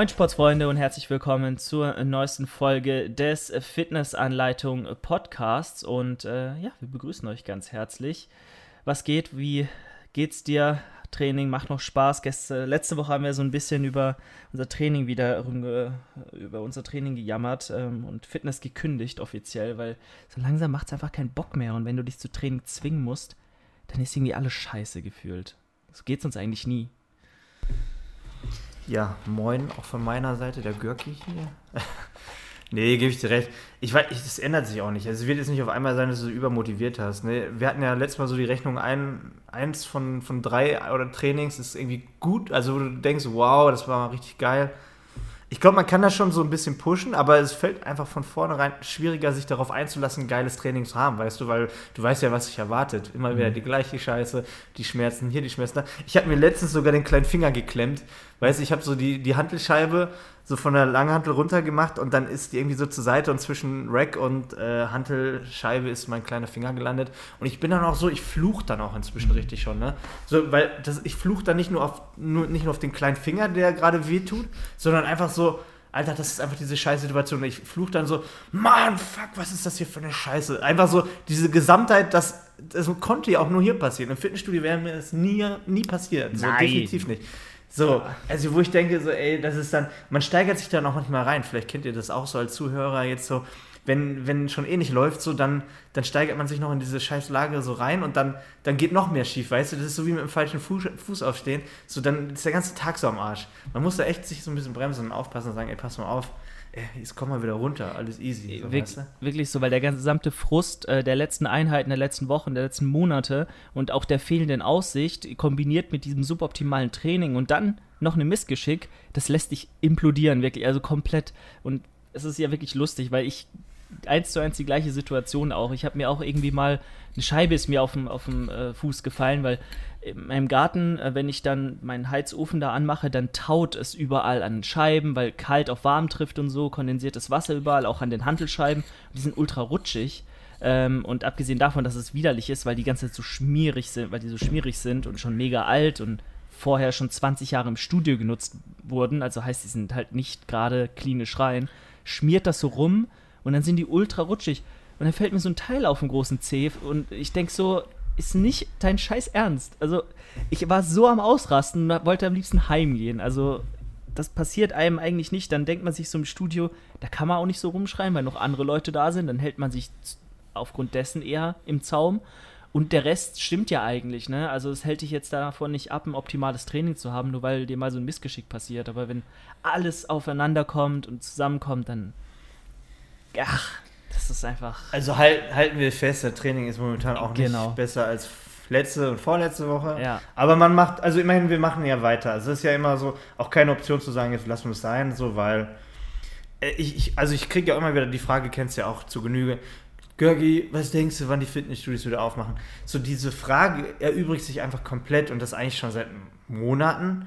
Moin Sportsfreunde und herzlich willkommen zur neuesten Folge des Fitnessanleitung Podcasts. Und äh, ja, wir begrüßen euch ganz herzlich. Was geht? Wie geht's dir? Training macht noch Spaß. Gäste, letzte Woche haben wir so ein bisschen über unser Training wieder über unser Training gejammert ähm, und Fitness gekündigt offiziell, weil so langsam macht es einfach keinen Bock mehr. Und wenn du dich zu Training zwingen musst, dann ist irgendwie alles scheiße gefühlt. So geht es uns eigentlich nie. Ja, moin, auch von meiner Seite, der Görki hier. nee, gebe ich dir recht. Ich weiß, das ändert sich auch nicht. Also es wird jetzt nicht auf einmal sein, dass du übermotiviert hast. Ne? Wir hatten ja letztes Mal so die Rechnung, ein, eins von, von drei oder Trainings ist irgendwie gut. Also wo du denkst, wow, das war mal richtig geil. Ich glaube, man kann das schon so ein bisschen pushen, aber es fällt einfach von vornherein schwieriger, sich darauf einzulassen, ein geiles Training zu haben, weißt du, weil du weißt ja, was sich erwartet. Immer wieder mhm. die gleiche Scheiße, die Schmerzen hier, die Schmerzen da. Ich habe mir letztens sogar den kleinen Finger geklemmt, weißt du, ich habe so die, die Hantelscheibe so von der Langhantel runter gemacht und dann ist die irgendwie so zur Seite und zwischen Rack und äh, Hantelscheibe ist mein kleiner Finger gelandet. Und ich bin dann auch so, ich fluch dann auch inzwischen richtig schon, ne? So, weil das, ich fluch dann nicht nur auf, nur, nicht nur auf den kleinen Finger, der gerade wehtut, sondern einfach so, Alter, das ist einfach diese scheiß Situation. Ich fluch dann so, Mann, fuck, was ist das hier für eine Scheiße? Einfach so diese Gesamtheit, das, das konnte ja auch nur hier passieren. Im Fitnessstudio wäre mir das nie, nie passiert. So, definitiv nicht. So, also wo ich denke, so, ey, das ist dann, man steigert sich dann auch manchmal rein. Vielleicht kennt ihr das auch so als Zuhörer jetzt so, wenn, wenn schon eh nicht läuft, so, dann, dann steigert man sich noch in diese scheiß Lage so rein und dann, dann geht noch mehr schief, weißt du? Das ist so wie mit dem falschen Fuß, Fuß aufstehen. So, dann ist der ganze Tag so am Arsch. Man muss da echt sich so ein bisschen bremsen und aufpassen und sagen, ey, pass mal auf, jetzt komm mal wieder runter, alles easy. So, Wir, weißt du? Wirklich so, weil der gesamte Frust äh, der letzten Einheiten, der letzten Wochen, der letzten Monate und auch der fehlenden Aussicht kombiniert mit diesem suboptimalen Training und dann noch eine Missgeschick, das lässt dich implodieren, wirklich, also komplett. Und es ist ja wirklich lustig, weil ich eins zu eins die gleiche Situation auch. Ich habe mir auch irgendwie mal, eine Scheibe ist mir auf dem, auf dem äh, Fuß gefallen, weil in meinem Garten, äh, wenn ich dann meinen Heizofen da anmache, dann taut es überall an Scheiben, weil kalt auf warm trifft und so, kondensiertes Wasser überall, auch an den Hantelscheiben. Die sind ultra rutschig. Ähm, und abgesehen davon, dass es widerlich ist, weil die ganze Zeit so schmierig sind, weil die so schmierig sind und schon mega alt und vorher schon 20 Jahre im Studio genutzt wurden, also heißt, die sind halt nicht gerade klinisch rein, schmiert das so rum und dann sind die ultra rutschig. Und dann fällt mir so ein Teil auf den großen Zeh und ich denke so, ist nicht dein Scheiß Ernst. Also, ich war so am Ausrasten und wollte am liebsten heimgehen. Also, das passiert einem eigentlich nicht. Dann denkt man sich so im Studio, da kann man auch nicht so rumschreien, weil noch andere Leute da sind. Dann hält man sich aufgrund dessen eher im Zaum. Und der Rest stimmt ja eigentlich, ne? Also es hält dich jetzt davon nicht ab, ein optimales Training zu haben, nur weil dir mal so ein Missgeschick passiert. Aber wenn alles aufeinander kommt und zusammenkommt, dann. Ach, das ist einfach. Also halt, halten wir fest, der Training ist momentan auch genau. nicht besser als letzte und vorletzte Woche. Ja. Aber man macht, also immerhin, wir machen ja weiter. Also es ist ja immer so, auch keine Option zu sagen, jetzt lassen wir es sein, so, weil äh, ich, ich also ich kriege ja immer wieder die Frage, kennst du ja auch zu Genüge, Görgi, was denkst du, wann die Fitnessstudios wieder aufmachen? So diese Frage erübrigt sich einfach komplett und das eigentlich schon seit Monaten.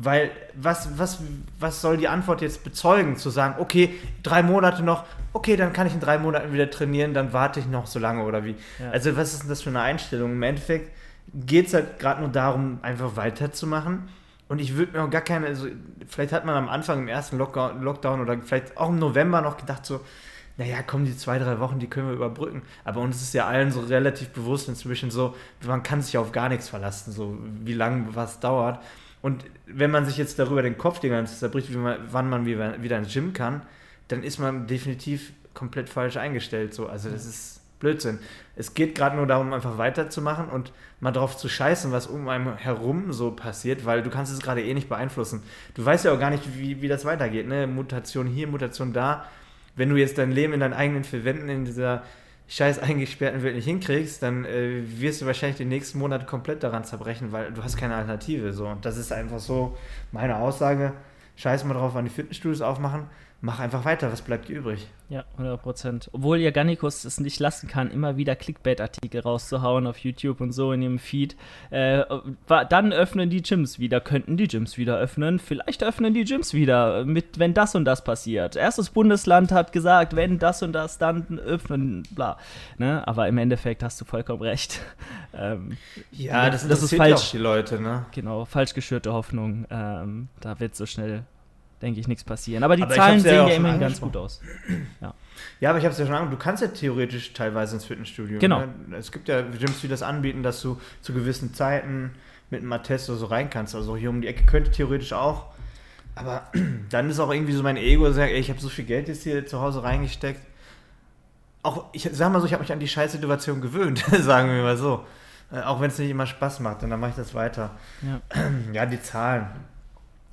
Weil was, was, was soll die Antwort jetzt bezeugen? Zu sagen, okay, drei Monate noch, okay, dann kann ich in drei Monaten wieder trainieren, dann warte ich noch so lange oder wie. Ja. Also was ist denn das für eine Einstellung? Im Endeffekt geht es halt gerade nur darum, einfach weiterzumachen. Und ich würde mir auch gar keine, also vielleicht hat man am Anfang im ersten Lockdown oder vielleicht auch im November noch gedacht, so, naja, kommen die zwei, drei Wochen, die können wir überbrücken. Aber uns ist ja allen so relativ bewusst inzwischen so, man kann sich auf gar nichts verlassen, so wie lange was dauert. Und wenn man sich jetzt darüber den Kopf die ganze Zeit zerbricht, man, wann man wieder ins Gym kann, dann ist man definitiv komplett falsch eingestellt. So. Also das ist Blödsinn. Es geht gerade nur darum, einfach weiterzumachen und mal drauf zu scheißen, was um einem herum so passiert, weil du kannst es gerade eh nicht beeinflussen. Du weißt ja auch gar nicht, wie, wie das weitergeht. Ne? Mutation hier, Mutation da wenn du jetzt dein Leben in deinen eigenen vier Wänden in dieser scheiß eingesperrten Welt nicht hinkriegst, dann äh, wirst du wahrscheinlich den nächsten Monat komplett daran zerbrechen, weil du hast keine Alternative. So. Und das ist einfach so meine Aussage. Scheiß mal drauf, wann die Fitnessstudios aufmachen mach einfach weiter, was bleibt dir übrig? Ja, 100 Prozent. Obwohl ihr Gannikus es nicht lassen kann, immer wieder Clickbait-Artikel rauszuhauen auf YouTube und so in ihrem Feed. Äh, dann öffnen die Gyms wieder, könnten die Gyms wieder öffnen. Vielleicht öffnen die Gyms wieder, mit, wenn das und das passiert. Erstes Bundesland hat gesagt, wenn das und das, dann öffnen, bla. Ne? Aber im Endeffekt hast du vollkommen recht. Ähm, ja, das, das ist falsch. die Leute, ne? Genau, falsch geschürte Hoffnung. Ähm, da wird so schnell denke ich, nichts passieren. Aber die Aber Zahlen ja sehen ja schon immerhin ganz gut aus. Ja, aber ich habe es ja schon angesprochen, du kannst ja theoretisch teilweise ins Fitnessstudio. Genau. Ne? Es gibt ja Gyms, die das anbieten, dass du zu gewissen Zeiten mit einem Attest oder so rein kannst. Also hier um die Ecke könnte theoretisch auch. Aber dann ist auch irgendwie so mein Ego, sagt, ey, ich habe so viel Geld jetzt hier zu Hause reingesteckt. Auch, ich sag mal so, ich habe mich an die Scheißsituation gewöhnt, sagen wir mal so. Äh, auch wenn es nicht immer Spaß macht, und dann mache ich das weiter. Ja. Ja, die Zahlen.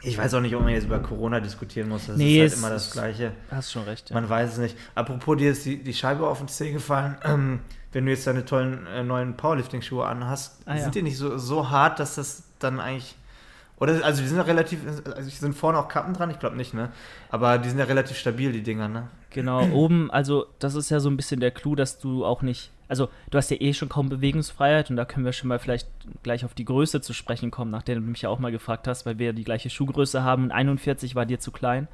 Ich weiß auch nicht, ob man jetzt über Corona diskutieren muss. Das Nee, ist halt es immer das Gleiche. Hast schon recht. Ja. Man weiß es nicht. Apropos, dir ist die, die Scheibe auf den Zeh gefallen. Ähm, wenn du jetzt deine tollen äh, neuen Powerlifting-Schuhe anhast, Ah, ja. sind die nicht so, so hart, dass das dann eigentlich. Oder, also die sind ja relativ. Also sind vorne auch Kappen dran? Ich glaube nicht, ne? Aber die sind ja relativ stabil, die Dinger, ne? Genau, oben, also das ist ja so ein bisschen der Clou, dass du auch nicht, also du hast ja eh schon kaum Bewegungsfreiheit und da können wir schon mal vielleicht gleich auf die Größe zu sprechen kommen, nachdem du mich ja auch mal gefragt hast, weil wir die gleiche Schuhgröße haben. Und 41 war dir zu klein.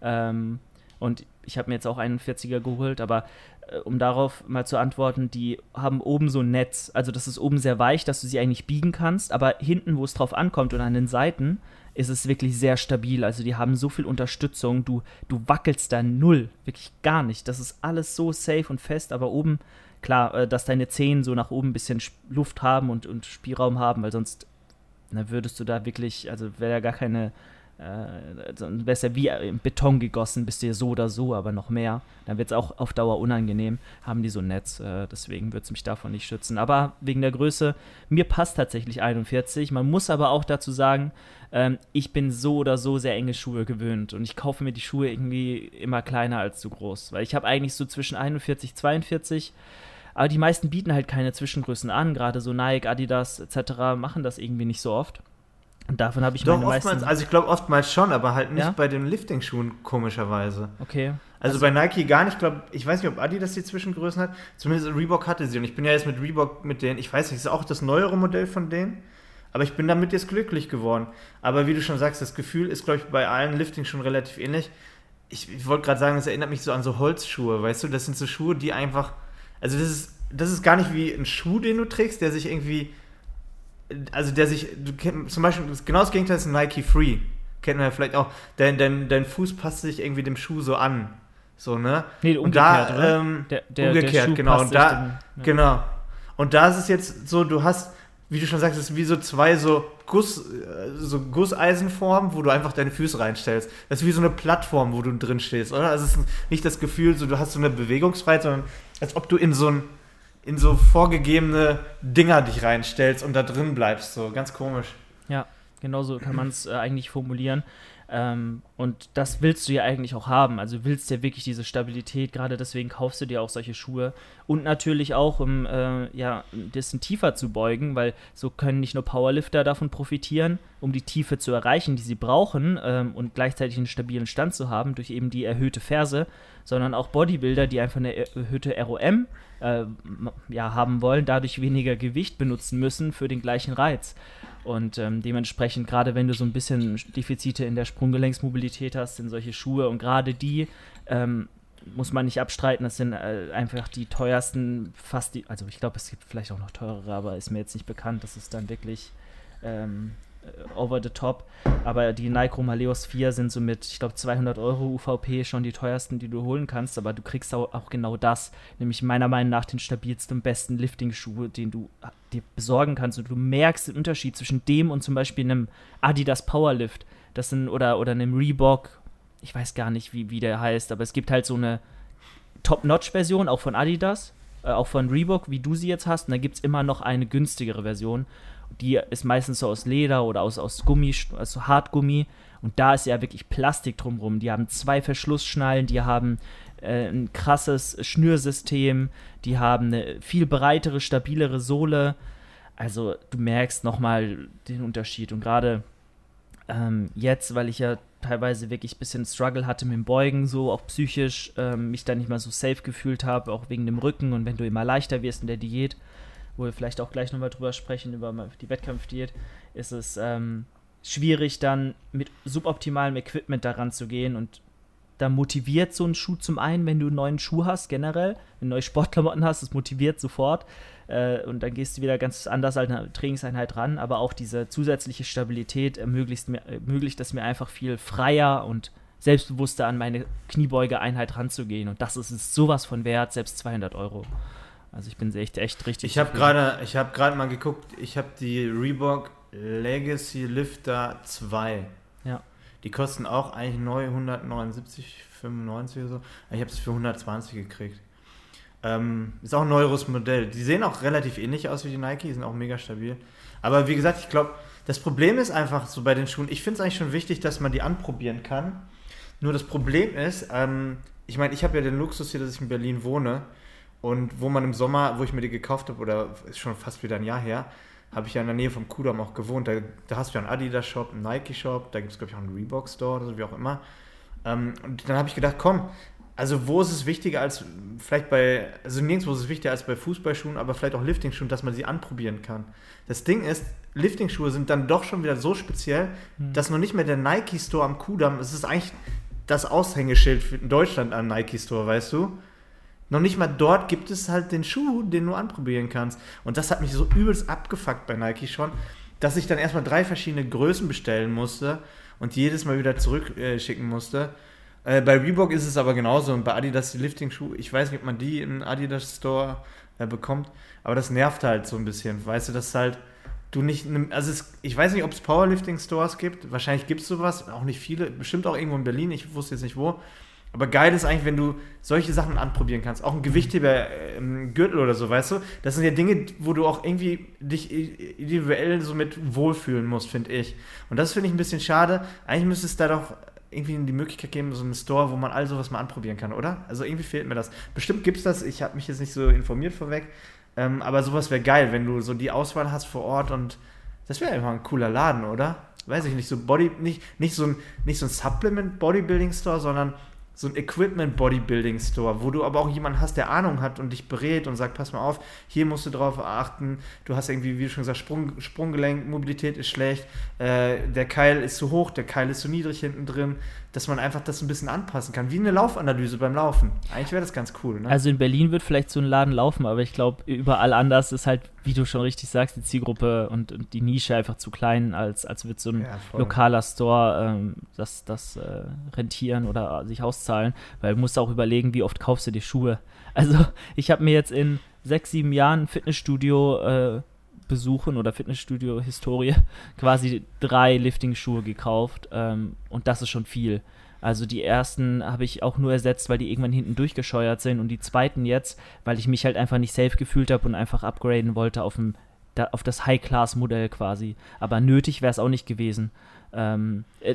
Ähm, und ich habe mir jetzt auch 41er geholt, aber äh, um darauf mal zu antworten, die haben oben so ein Netz, also das ist oben sehr weich, dass du sie eigentlich biegen kannst, aber hinten, wo es drauf ankommt und an den Seiten, ist es wirklich sehr stabil. Also die haben so viel Unterstützung, du, du wackelst da null, wirklich gar nicht. Das ist alles so safe und fest, aber oben, klar, äh, dass deine Zehen so nach oben ein bisschen Luft haben und, und Spielraum haben, weil sonst na, würdest du da wirklich, also wäre ja gar keine, äh, dann wär's ja wie in Beton gegossen, bist du ja so oder so, aber noch mehr. Dann wird es auch auf Dauer unangenehm, haben die so ein Netz, äh, deswegen wird es mich davon nicht schützen. Aber wegen der Größe, mir passt tatsächlich 41. Man muss aber auch dazu sagen, ähm, ich bin so oder so sehr enge Schuhe gewöhnt und ich kaufe mir die Schuhe irgendwie immer kleiner als zu groß, weil ich habe eigentlich so zwischen 41, 42 aber die meisten bieten halt keine Zwischengrößen an, gerade so Nike, Adidas etc. machen das irgendwie nicht so oft. Und davon habe ich Doch, meine oftmals, meisten. also ich glaube oftmals schon, aber halt nicht Ja? bei den Lifting-Schuhen, komischerweise. okay. Also, bei Nike gar nicht, ich glaube, ich weiß nicht, ob Adidas die Zwischengrößen hat. Zumindest Reebok hatte sie. Und ich bin ja jetzt mit Reebok mit denen, ich weiß nicht, ist auch das neuere Modell von denen. Aber ich bin damit jetzt glücklich geworden. Aber wie du schon sagst, das Gefühl ist, glaube ich, bei allen Lifting schon relativ ähnlich. Ich, ich wollte gerade sagen, es erinnert mich so an so Holzschuhe, weißt du? Das sind so Schuhe, die einfach. Also, das ist, das ist gar nicht wie ein Schuh, den du trägst, der sich irgendwie. Also, der sich. Du kenn, zum Beispiel, genau das Gegenteil ist ein Nike Free. Kennt man ja vielleicht auch. Dein, dein, dein Fuß passt sich irgendwie dem Schuh so an. So, ne? Nee, Und da, umgekehrt, ähm, Der, der, umgekehrt, der genau. Und da, dem- ja. genau. Und da ist es jetzt so, du hast, wie du schon sagst, ist wie so zwei so Guss, äh, so Gusseisenformen, wo du einfach deine Füße reinstellst. Das ist wie so eine Plattform, wo du drin stehst, oder? Also es ist nicht das Gefühl, so du hast so eine Bewegungsfreiheit, sondern als ob du in so ein in so vorgegebene Dinger dich reinstellst und da drin bleibst, so ganz komisch. Ja, genau so kann man es äh, eigentlich formulieren. Ähm, und das willst du ja eigentlich auch haben. Also du willst ja wirklich diese Stabilität, gerade deswegen kaufst du dir auch solche Schuhe. Und natürlich auch, um äh, ja, ein bisschen tiefer zu beugen, weil so können nicht nur Powerlifter davon profitieren, um die Tiefe zu erreichen, die sie brauchen ähm, und gleichzeitig einen stabilen Stand zu haben durch eben die erhöhte Ferse, sondern auch Bodybuilder, die einfach eine erhöhte ROM äh, ja, haben wollen, dadurch weniger Gewicht benutzen müssen für den gleichen Reiz. Und ähm, dementsprechend, gerade wenn du so ein bisschen Defizite in der Sprunggelenksmobilität hast, sind solche Schuhe und gerade die ähm, muss man nicht abstreiten, das sind äh, einfach die teuersten, fast die, also ich glaube, es gibt vielleicht auch noch teurere, aber ist mir jetzt nicht bekannt, das ist dann wirklich ähm, äh, over the top. Aber die Nike Maleos 4 sind so mit, ich glaube, 200 Euro UVP schon die teuersten, die du holen kannst, aber du kriegst auch, auch genau das, nämlich meiner Meinung nach den stabilsten und besten Lifting-Schuh, den du äh, dir besorgen kannst. Und du merkst den Unterschied zwischen dem und zum Beispiel einem Adidas Powerlift, das sind, oder, oder einem Reebok, ich weiß gar nicht, wie, wie der heißt, aber es gibt halt so eine Top-Notch-Version, auch von Adidas, äh, auch von Reebok, wie du sie jetzt hast, und da gibt es immer noch eine günstigere Version. Die ist meistens so aus Leder oder aus, aus Gummi, also Hartgummi. Und da ist ja wirklich Plastik drumrum. Die haben zwei Verschlussschnallen, die haben äh, ein krasses Schnürsystem, die haben eine viel breitere, stabilere Sohle. Also du merkst nochmal den Unterschied. Und gerade ähm, jetzt, weil ich ja teilweise wirklich ein bisschen Struggle hatte mit dem Beugen, so auch psychisch, ähm, mich da nicht mal so safe gefühlt habe, auch wegen dem Rücken und wenn du immer leichter wirst in der Diät, wo wir vielleicht auch gleich nochmal drüber sprechen, über die Wettkampfdiät, ist es ähm, schwierig dann mit suboptimalem Equipment daran zu gehen und da motiviert so ein Schuh zum einen, wenn du einen neuen Schuh hast, generell, wenn du neue Sportklamotten hast, das motiviert sofort. Äh, und dann gehst du wieder ganz anders an eine Trainingseinheit ran. Aber auch diese zusätzliche Stabilität ermöglicht, mir, ermöglicht es mir einfach viel freier und selbstbewusster an meine Kniebeuge-Einheit ranzugehen. Und das ist sowas von wert, selbst 200 Euro. Also ich bin echt, echt richtig. Ich habe gerade hab mal geguckt, ich habe die Reebok Legacy Lifter 2. Ja. Die kosten auch eigentlich neu 179, 95 oder so. Ich habe es für 120 gekriegt. Ähm, ist auch ein neueres Modell. Die sehen auch relativ ähnlich aus wie die Nike, die sind auch mega stabil. Aber wie gesagt, ich glaube, das Problem ist einfach so bei den Schuhen, ich finde es eigentlich schon wichtig, dass man die anprobieren kann. Nur das Problem ist, ähm, ich meine, ich habe ja den Luxus hier, dass ich in Berlin wohne und wo man im Sommer, wo ich mir die gekauft habe, oder ist schon fast wieder ein Jahr her, habe ich ja in der Nähe vom Kudamm auch gewohnt. Da, da hast du ja einen Adidas-Shop, einen Nike-Shop, da gibt es, glaube ich, auch einen Reebok-Store oder so, wie auch immer. Ähm, und dann habe ich gedacht, komm, also wo ist es wichtiger als vielleicht bei, also nirgendwo ist es wichtiger als bei Fußballschuhen, aber vielleicht auch Lifting-Schuhen, dass man sie anprobieren kann. Das Ding ist, Lifting-Schuhe sind dann doch schon wieder so speziell, mhm. dass noch nicht mehr der Nike-Store am Kudamm, es ist eigentlich das Aushängeschild in Deutschland an Nike Store, weißt du? Noch nicht mal dort gibt es halt den Schuh, den du anprobieren kannst. Und das hat mich so übelst abgefuckt bei Nike schon, dass ich dann erstmal drei verschiedene Größen bestellen musste und jedes Mal wieder zurückschicken äh, musste. Äh, bei Reebok ist es aber genauso und bei Adidas die Lifting-Schuhe, ich weiß nicht, ob man die im Adidas Store äh, bekommt, aber das nervt halt so ein bisschen. Weißt du, dass halt du nicht, also es, ich weiß nicht, ob es Powerlifting-Stores gibt. Wahrscheinlich gibt es sowas, auch nicht viele. Bestimmt auch irgendwo in Berlin, ich wusste jetzt nicht wo. Aber geil ist eigentlich, wenn du solche Sachen anprobieren kannst. Auch ein Gewichtheber ähm, Gürtel oder so, weißt du? Das sind ja Dinge, wo du auch irgendwie dich individuell so mit wohlfühlen musst, finde ich. Und das finde ich ein bisschen schade. Eigentlich müsste es da doch irgendwie die Möglichkeit geben, so einen Store, wo man all sowas mal anprobieren kann, oder? Also irgendwie fehlt mir das. Bestimmt gibt es das, ich habe mich jetzt nicht so informiert vorweg, ähm, aber sowas wäre geil, wenn du so die Auswahl hast vor Ort und das wäre einfach ein cooler Laden, oder? Weiß ich nicht, so Body, nicht, nicht, so, ein, nicht so ein Supplement Bodybuilding Store, sondern so ein Equipment Bodybuilding Store, wo du aber auch jemanden hast, der Ahnung hat und dich berät und sagt, pass mal auf, hier musst du drauf achten, du hast irgendwie, wie du schon gesagt, Sprung, Sprunggelenk, Mobilität ist schlecht, äh, der Keil ist zu hoch, der Keil ist zu niedrig hinten drin, dass man einfach das ein bisschen anpassen kann, wie eine Laufanalyse beim Laufen. Eigentlich wäre das ganz cool. Ne? Also in Berlin wird vielleicht so ein Laden laufen, aber ich glaube, überall anders ist halt, wie du schon richtig sagst, die Zielgruppe und, und die Nische einfach zu klein, als, als wird so ein ja, lokaler Store ähm, das, das äh, rentieren oder sich auszahlen, weil du musst auch überlegen, wie oft kaufst du die Schuhe. Also ich habe mir jetzt in sechs, sieben Jahren Fitnessstudio äh, besuchen oder Fitnessstudio-Historie quasi drei Lifting-Schuhe gekauft ähm, und das ist schon viel. Also die ersten habe ich auch nur ersetzt, weil die irgendwann hinten durchgescheuert sind und die zweiten jetzt, weil ich mich halt einfach nicht safe gefühlt habe und einfach upgraden wollte auf, ein, auf das High-Class-Modell quasi. Aber nötig wäre es auch nicht gewesen. Ähm, äh,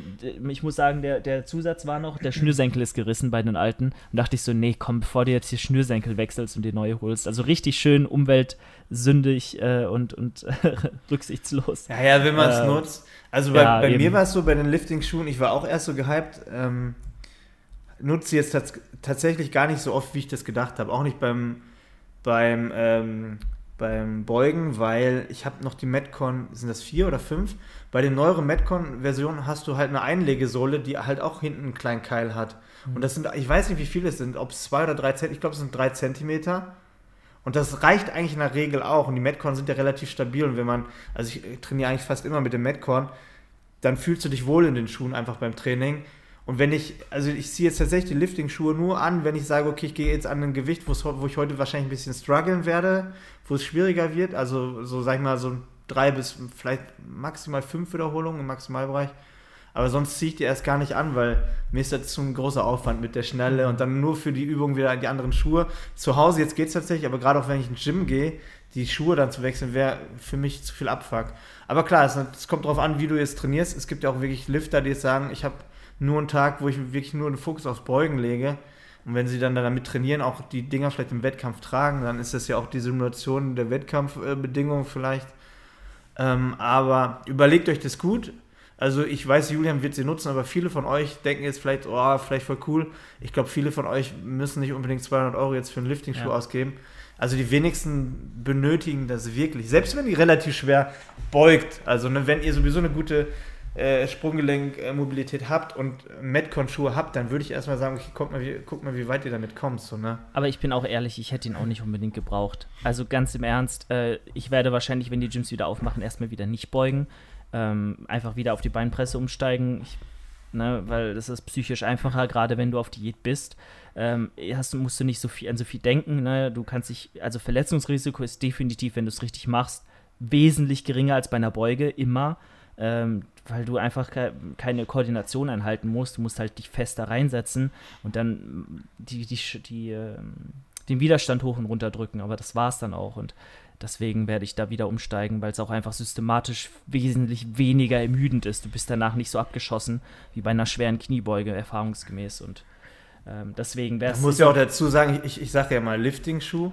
ich muss sagen, der, der Zusatz war noch, der Schnürsenkel ist gerissen bei den alten. Und dachte ich so, nee, komm, bevor du jetzt hier Schnürsenkel wechselst und die neue holst. Also richtig schön umweltsündig äh, und, und rücksichtslos. Ja, ja, wenn man es äh, nutzt. Also bei, ja, bei mir war es so, bei den Lifting-Schuhen, ich war auch erst so gehypt, ähm, nutze jetzt tats tatsächlich gar nicht so oft, wie ich das gedacht habe. Auch nicht beim, beim ähm, beim Beugen, weil ich habe noch die Metcon, sind das vier oder fünf? Bei den neueren Metcon-Versionen hast du halt eine Einlegesohle, die halt auch hinten einen kleinen Keil hat. Mhm. Und das sind, ich weiß nicht, wie viele es sind, ob es zwei oder drei Zentimeter, ich glaube, es sind drei Zentimeter. Und das reicht eigentlich in der Regel auch. Und die Metcon sind ja relativ stabil. Und wenn man, also ich trainiere eigentlich fast immer mit dem Metcon, dann fühlst du dich wohl in den Schuhen einfach beim Training. Und wenn ich, also ich ziehe jetzt tatsächlich die Lifting-Schuhe nur an, wenn ich sage, okay, ich gehe jetzt an ein Gewicht, wo ich heute wahrscheinlich ein bisschen strugglen werde, wo es schwieriger wird, also so sag ich mal so drei bis vielleicht maximal fünf Wiederholungen im Maximalbereich. Aber sonst ziehe ich die erst gar nicht an, weil mir ist das zu ein großer Aufwand mit der Schnelle und dann nur für die Übung wieder die anderen Schuhe. Zu Hause jetzt geht es tatsächlich, aber gerade auch wenn ich ins Gym gehe, die Schuhe dann zu wechseln, wäre für mich zu viel Abfuck. Aber klar, es, es kommt darauf an, wie du jetzt trainierst. Es gibt ja auch wirklich Lifter, die jetzt sagen, ich habe nur einen Tag, wo ich wirklich nur den Fokus aufs Beugen lege. Und wenn sie dann damit trainieren, auch die Dinger vielleicht im Wettkampf tragen, dann ist das ja auch die Simulation der Wettkampfbedingungen vielleicht. Ähm, aber überlegt euch das gut. Also ich weiß, Julian wird sie nutzen, aber viele von euch denken jetzt vielleicht, oh, vielleicht voll cool. Ich glaube, viele von euch müssen nicht unbedingt 200 Euro jetzt für einen Lifting-Schuh ja. ausgeben. Also die wenigsten benötigen das wirklich. Selbst wenn die relativ schwer beugt. Also ne, wenn ihr sowieso eine gute äh, Sprunggelenk-Mobilität habt und Metcon-Schuhe habt, dann würde ich erstmal sagen, okay, guck mal, wie, guck mal, wie weit ihr damit kommt. So, ne? Aber ich bin auch ehrlich, ich hätte ihn auch nicht unbedingt gebraucht. Also ganz im Ernst, äh, ich werde wahrscheinlich, wenn die Gyms wieder aufmachen, erstmal wieder nicht beugen. Ähm, einfach wieder auf die Beinpresse umsteigen. Ich, ne, weil das ist psychisch einfacher, gerade wenn du auf Diät bist. Ähm, hast, musst du nicht so viel an so viel denken. Ne? Du kannst dich, also Verletzungsrisiko ist definitiv, wenn du es richtig machst, wesentlich geringer als bei einer Beuge, immer ähm, weil du einfach ke keine Koordination einhalten musst. Du musst halt dich fest da reinsetzen und dann die, die, die, äh, den Widerstand hoch und runter drücken. Aber das war es dann auch. Und deswegen werde ich da wieder umsteigen, weil es auch einfach systematisch wesentlich weniger ermüdend ist. Du bist danach nicht so abgeschossen wie bei einer schweren Kniebeuge, erfahrungsgemäß. Und ähm, deswegen wäre es. Ich muss ja auch dazu sagen, ich, ich sage ja mal Lifting-Schuh.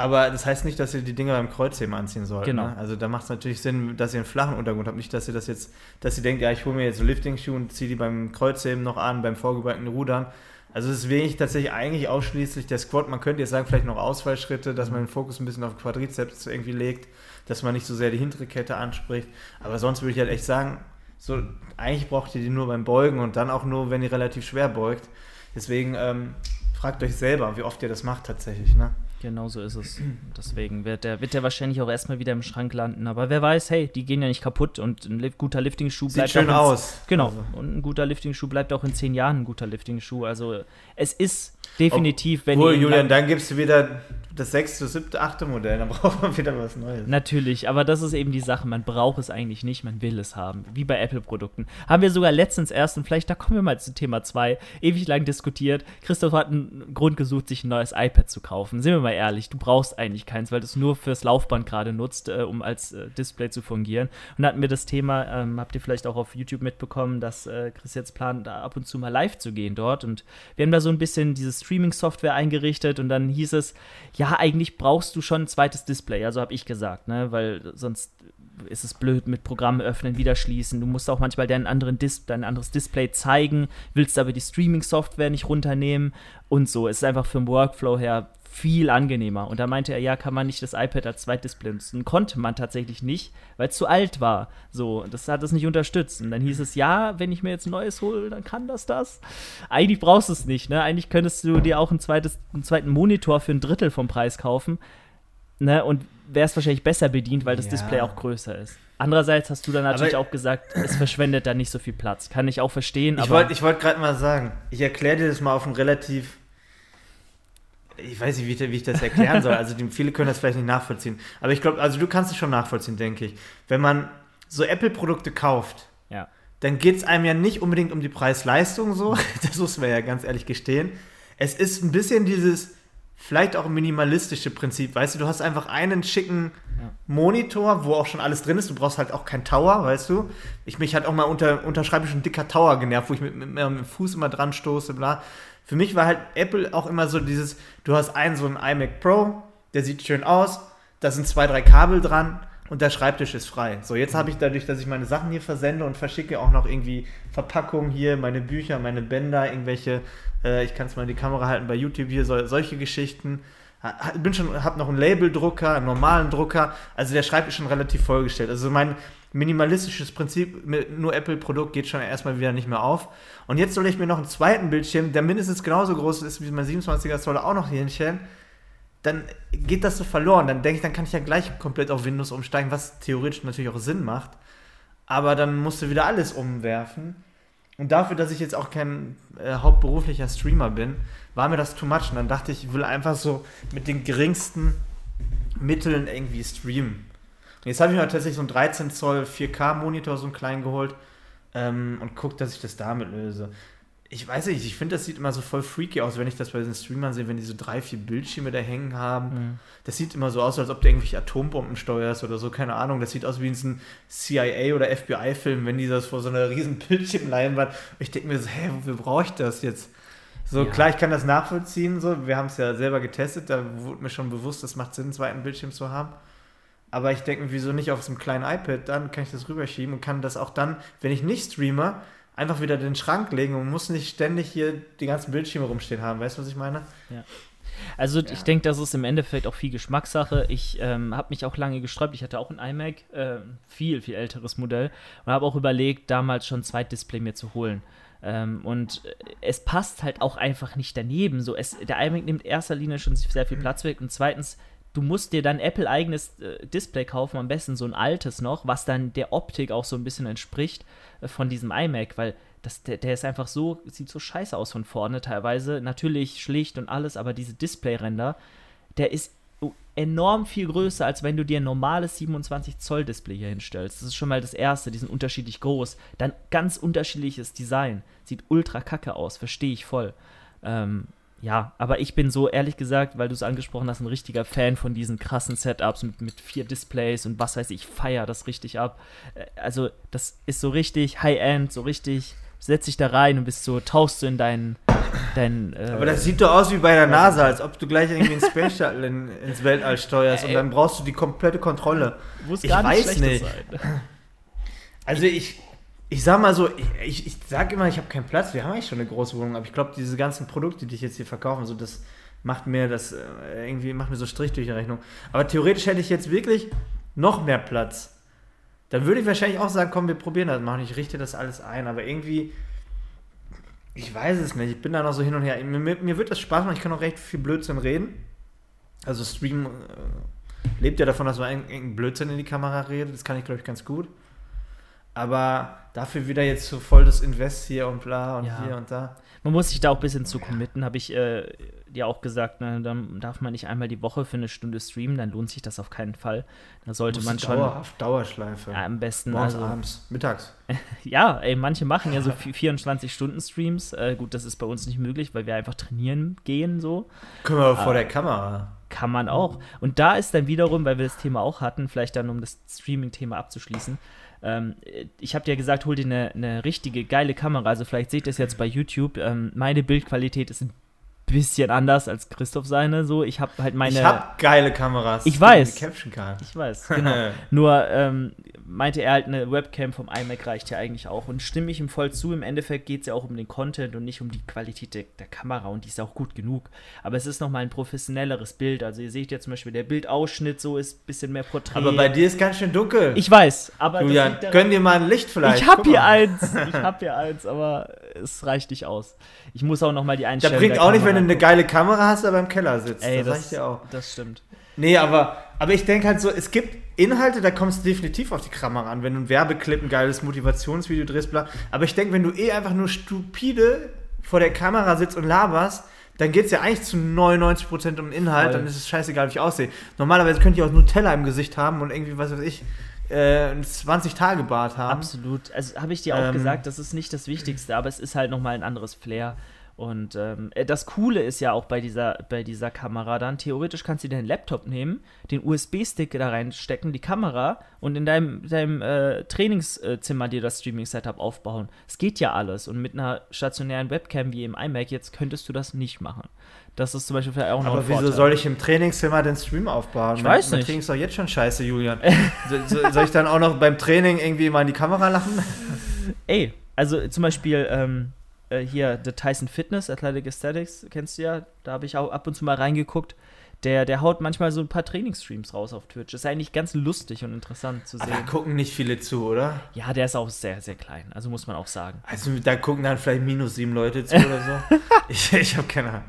Aber das heißt nicht, dass ihr die Dinger beim Kreuzheben anziehen sollt. Genau. Ne? Also da macht es natürlich Sinn, dass ihr einen flachen Untergrund habt. Nicht, dass ihr das jetzt, dass ihr denkt, ja, ich hole mir jetzt so Lifting-Schuhe und ziehe die beim Kreuzheben noch an, beim vorgebeugten Rudern. Also deswegen ich tatsächlich eigentlich ausschließlich der Squat. Man könnte jetzt sagen, vielleicht noch Ausfallschritte, dass man den Fokus ein bisschen auf Quadrizeps irgendwie legt, dass man nicht so sehr die hintere Kette anspricht. Aber sonst würde ich halt echt sagen, so eigentlich braucht ihr die nur beim Beugen und dann auch nur, wenn ihr relativ schwer beugt. Deswegen ähm, fragt euch selber, wie oft ihr das macht tatsächlich. Ne? Genau so ist es. Deswegen wird der, wird der wahrscheinlich auch erstmal wieder im Schrank landen. Aber wer weiß, hey, die gehen ja nicht kaputt und ein guter Lifting-Schuh bleibt Sieht schön auch in, aus. Genau. Also. Und ein guter Lifting-Schuh bleibt auch in zehn Jahren ein guter Lifting-Schuh. Also es ist definitiv, wenn ihn Julian, dann gibst du wieder das sechste, siebte, achte Modell. Dann braucht man wieder was Neues. Natürlich, aber das ist eben die Sache. Man braucht es eigentlich nicht, man will es haben. Wie bei Apple-Produkten. Haben wir sogar letztens erst, und vielleicht da kommen wir mal zu Thema 2, ewig lang diskutiert. Christoph hat einen Grund gesucht, sich ein neues iPad zu kaufen. Sind wir mal ehrlich, du brauchst eigentlich keins, weil du es nur fürs Laufband gerade nutzt, äh, um als äh, Display zu fungieren. Und hatten wir das Thema, ähm, habt ihr vielleicht auch auf YouTube mitbekommen, dass äh, Chris jetzt plant, da ab und zu mal live zu gehen dort. Und wir haben da so ein bisschen diese Streaming-Software eingerichtet und dann hieß es, ja, eigentlich brauchst du schon ein zweites Display, also habe ich gesagt, ne? weil sonst ist es blöd mit Programm öffnen, wieder schließen. Du musst auch manchmal deinen anderen Dis dein anderes Display zeigen, willst aber die Streaming-Software nicht runternehmen und so. Es ist einfach vom Workflow her viel angenehmer. Und da meinte er, ja, kann man nicht das iPad als Zweitdisplay nutzen. Konnte man tatsächlich nicht, weil es zu alt war. So, das hat es nicht unterstützt. Und dann hieß es, ja, wenn ich mir jetzt ein neues hole, dann kann das das. Eigentlich brauchst du es nicht, ne? Eigentlich könntest du dir auch ein zweites, einen zweiten Monitor für ein Drittel vom Preis kaufen. Ne? Und wärst wahrscheinlich besser bedient, weil das Ja. Display auch größer ist. Andererseits hast du dann natürlich Aber- auch gesagt, es verschwendet da nicht so viel Platz. Kann ich auch verstehen, Ich wollte wollt gerade mal sagen, ich erkläre dir das mal auf ein relativ. Ich weiß nicht, wie ich, wie ich das erklären soll. Also, viele können das vielleicht nicht nachvollziehen. Aber ich glaube, also du kannst es schon nachvollziehen, denke ich. Wenn man so Apple-Produkte kauft, ja. dann geht es einem ja nicht unbedingt um die Preis-Leistung so. Das muss man ja ganz ehrlich gestehen. Es ist ein bisschen dieses, vielleicht auch minimalistische Prinzip. Weißt du, du hast einfach einen schicken Ja. Monitor, wo auch schon alles drin ist. Du brauchst halt auch keinen Tower, weißt du. Ich mich hat auch mal unter, unterschreibe ein dicker Tower genervt, wo ich mit, mit, mit dem Fuß immer dran stoße, bla. Für mich war halt Apple auch immer so dieses, du hast einen so einen iMac Pro, der sieht schön aus, da sind zwei, drei Kabel dran und der Schreibtisch ist frei. So, jetzt habe ich dadurch, dass ich meine Sachen hier versende und verschicke auch noch irgendwie Verpackungen hier, meine Bücher, meine Bänder, irgendwelche, äh, ich kann es mal in die Kamera halten bei YouTube hier, so, solche Geschichten. Bin schon, habe noch einen Labeldrucker, einen normalen Drucker, also der Schreibtisch ist schon relativ vollgestellt. Also mein minimalistisches Prinzip mit nur Apple-Produkt geht schon erstmal wieder nicht mehr auf. Und jetzt soll ich mir noch einen zweiten Bildschirm, der mindestens genauso groß ist wie mein 27er Zoll, auch noch hier hinstellen dann geht das so verloren. Dann denke ich, dann kann ich ja gleich komplett auf Windows umsteigen, was theoretisch natürlich auch Sinn macht. Aber dann musst du wieder alles umwerfen. Und dafür, dass ich jetzt auch kein äh, hauptberuflicher Streamer bin, war mir das too much. Und dann dachte ich, ich will einfach so mit den geringsten Mitteln irgendwie streamen. Jetzt habe ich mir tatsächlich so einen 13 Zoll 4K-Monitor, so einen kleinen geholt ähm, und guck, dass ich das damit löse. Ich weiß nicht, ich finde, das sieht immer so voll freaky aus, wenn ich das bei diesen Streamern sehe, wenn die so drei, vier Bildschirme da hängen haben. Mhm. Das sieht immer so aus, als ob du irgendwelche Atombomben steuerst oder so, keine Ahnung. Das sieht aus wie in so einem CIA- oder FBI-Film, wenn die das vor so einer riesen Bildschirmleinwand. Ich denke mir so, hä, wofür brauche ich das jetzt? So, Ja. klar, ich kann das nachvollziehen, so. Wir haben es ja selber getestet, da wurde mir schon bewusst, das macht Sinn, einen zweiten Bildschirm zu haben. Aber ich denke mir, wieso nicht auf so einem kleinen iPad? Dann kann ich das rüberschieben und kann das auch dann, wenn ich nicht streame, einfach wieder in den Schrank legen und muss nicht ständig hier die ganzen Bildschirme rumstehen haben. Weißt du, was ich meine? Also ja. ich denke, das ist im Endeffekt auch viel Geschmackssache. Ich ähm, habe mich auch lange gesträubt. Ich hatte auch ein iMac, äh, viel, viel älteres Modell und habe auch überlegt, damals schon ein Zweitdisplay mir zu holen. Ähm, und es passt halt auch einfach nicht daneben. So, es, der iMac nimmt in erster Linie schon sehr viel Platz weg und zweitens, du musst dir dann Apple-eigenes äh, Display kaufen, am besten so ein altes noch, was dann der Optik auch so ein bisschen entspricht äh, von diesem iMac, weil das, der, der ist einfach so, sieht so scheiße aus von vorne teilweise. Natürlich schlicht und alles, aber diese Display-Ränder, der ist enorm viel größer, als wenn du dir ein normales 27 Zoll Display hier hinstellst. Das ist schon mal das erste, die sind unterschiedlich groß. Dann ganz unterschiedliches Design. Sieht ultra kacke aus, verstehe ich voll. Ähm, ja, aber ich bin so, ehrlich gesagt, weil du es angesprochen hast, ein richtiger Fan von diesen krassen Setups mit, mit vier Displays und was weiß ich, feier das richtig ab. Äh, also, das ist so richtig High-End, so richtig, setz dich da rein und bist so, tauchst du in deinen Dein, äh, Aber das sieht doch aus wie bei der NASA, als ob du gleich irgendwie einen Space Shuttle in, ins Weltall steuerst und dann brauchst du die komplette Kontrolle. Muss ich gar nicht weiß nicht. Sein. Also ich, ich sag mal so, ich, ich, sag immer, ich habe keinen Platz. Wir haben eigentlich schon eine große Wohnung, aber ich glaube, diese ganzen Produkte, die ich jetzt hier verkaufe, so das macht mir das äh, irgendwie macht mir so Strich durch die Rechnung. Aber theoretisch hätte ich jetzt wirklich noch mehr Platz. Dann würde ich wahrscheinlich auch sagen, komm, wir probieren das mal. Ich richte das alles ein, aber irgendwie ich weiß es nicht. Ich bin da noch so hin und her. Mir, mir wird das Spaß machen. Ich kann auch recht viel Blödsinn reden. Also Stream äh, lebt ja davon, dass man irgendeinen Blödsinn in die Kamera redet. Das kann ich, glaube ich, ganz gut. Aber dafür wieder jetzt so voll das Invest hier und bla und ja. hier und da. Man muss sich da auch ein bisschen zu committen, habe ich äh, dir auch gesagt. Ne? Dann darf man nicht einmal die Woche für eine Stunde streamen, dann lohnt sich das auf keinen Fall. Da sollte man schon. Dauerhaft, Dauerschleife. Ja, am besten. Morgens, also, abends, mittags. ja, ey, manche machen ja so 24-Stunden-Streams. Äh, gut, das ist bei uns nicht möglich, weil wir einfach trainieren gehen so. Können wir aber vor der Kamera. Kann man auch. Und da ist dann wiederum, weil wir das Thema auch hatten, vielleicht dann um das Streaming-Thema abzuschließen, ähm, ich habe dir gesagt, hol dir eine, eine, richtige geile Kamera. Also vielleicht seht ihr es jetzt bei YouTube. Ähm, meine Bildqualität ist ein bisschen anders als Christoph seine. So, ich habe halt meine. Ich habe geile Kameras. Ich weiß. Die caption kann. Ich weiß. Genau. Nur ähm, meinte er halt, eine Webcam vom iMac reicht ja eigentlich auch. Und stimme ich ihm voll zu. Im Endeffekt geht es ja auch um den Content und nicht um die Qualität der, der, Kamera. Und die ist auch gut genug. Aber es ist nochmal ein professionelles Bild. Also ihr seht ja zum Beispiel, der Bildausschnitt so ist ein bisschen mehr Porträt. Aber bei dir ist ganz schön dunkel. Ich weiß. Aber Julian, gönn dir mal ein Licht vielleicht. Ich habe hier eins. Ich habe hier eins, aber es reicht nicht aus. Ich muss auch nochmal die Einstellung. Da bringt auch nicht, wenn du eine geile Kamera hast, aber im Keller sitzt. Ey, das, das ich dir auch. Das stimmt. Nee, aber, aber ich denke halt so, es gibt Inhalte, da kommst du definitiv auf die Kamera an, wenn du ein Werbeclip, ein geiles Motivationsvideo drehst, bla. Aber ich denke, wenn du eh einfach nur stupide vor der Kamera sitzt und laberst, dann geht es ja eigentlich zu 99% um Inhalt, Voll. dann ist es scheißegal, wie ich aussehe. Normalerweise könnte ich auch Nutella im Gesicht haben und irgendwie, was weiß ich, äh, 20-Tage-Bart haben. Absolut. Also habe ich dir auch ähm, gesagt, das ist nicht das Wichtigste, aber es ist halt nochmal ein anderes Flair. Und ähm, äh, das Coole ist ja auch bei dieser, bei dieser Kamera dann, theoretisch kannst du deinen Laptop nehmen, den USB-Stick da reinstecken, die Kamera und in deinem, deinem äh, Trainingszimmer dir das Streaming-Setup aufbauen. Es geht ja alles. Und mit einer stationären Webcam wie im iMac jetzt könntest du das nicht machen. Das ist zum Beispiel vielleicht auch noch Aber wieso soll ich im Trainingszimmer den Stream aufbauen? Ich mein, weiß nicht. Mein Training ist doch jetzt schon scheiße, Julian. so, soll ich dann auch noch beim Training irgendwie mal in die Kamera lachen? Ey, also zum Beispiel, ähm, äh, hier The Tyson Fitness, Athletic Aesthetics, kennst du ja, da habe ich auch ab und zu mal reingeguckt. Der, der haut manchmal so ein paar Trainingsstreams raus auf Twitch. Ist eigentlich ganz lustig und interessant zu sehen. Aber da gucken nicht viele zu, oder? Ja, der ist auch sehr, sehr klein. Also muss man auch sagen. Also da gucken dann vielleicht minus sieben Leute zu oder so. ich ich habe keine Ahnung.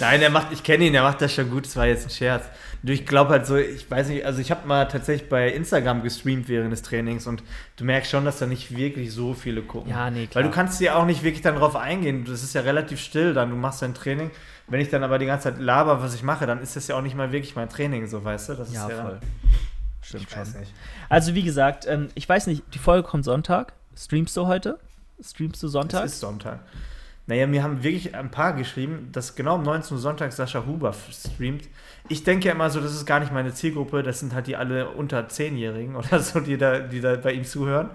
Nein, er macht, ich kenne ihn, er macht das schon gut. Das war jetzt ein Scherz. Ich glaube halt so, ich weiß nicht, also ich habe mal tatsächlich bei Instagram gestreamt während des Trainings und du merkst schon, dass da nicht wirklich so viele gucken. Ja, nee, klar. Weil du kannst ja auch nicht wirklich dann drauf eingehen. Das ist ja relativ still dann. Du machst dein Training. Wenn ich dann aber die ganze Zeit laber, was ich mache, dann ist das ja auch nicht mal wirklich mein Training, so weißt du? Das ja, ist ja voll. Stimmt ich schon. Also wie gesagt, ähm, ich weiß nicht, die Folge kommt Sonntag. Streamst du heute? Streamst du Sonntag? Es ist Sonntag. Naja, mir haben wirklich ein paar geschrieben, dass genau um 19 Uhr Sonntag Sascha Huber streamt. Ich denke ja immer so, das ist gar nicht meine Zielgruppe, das sind halt die alle unter 10-Jährigen oder so, die da, die da bei ihm zuhören.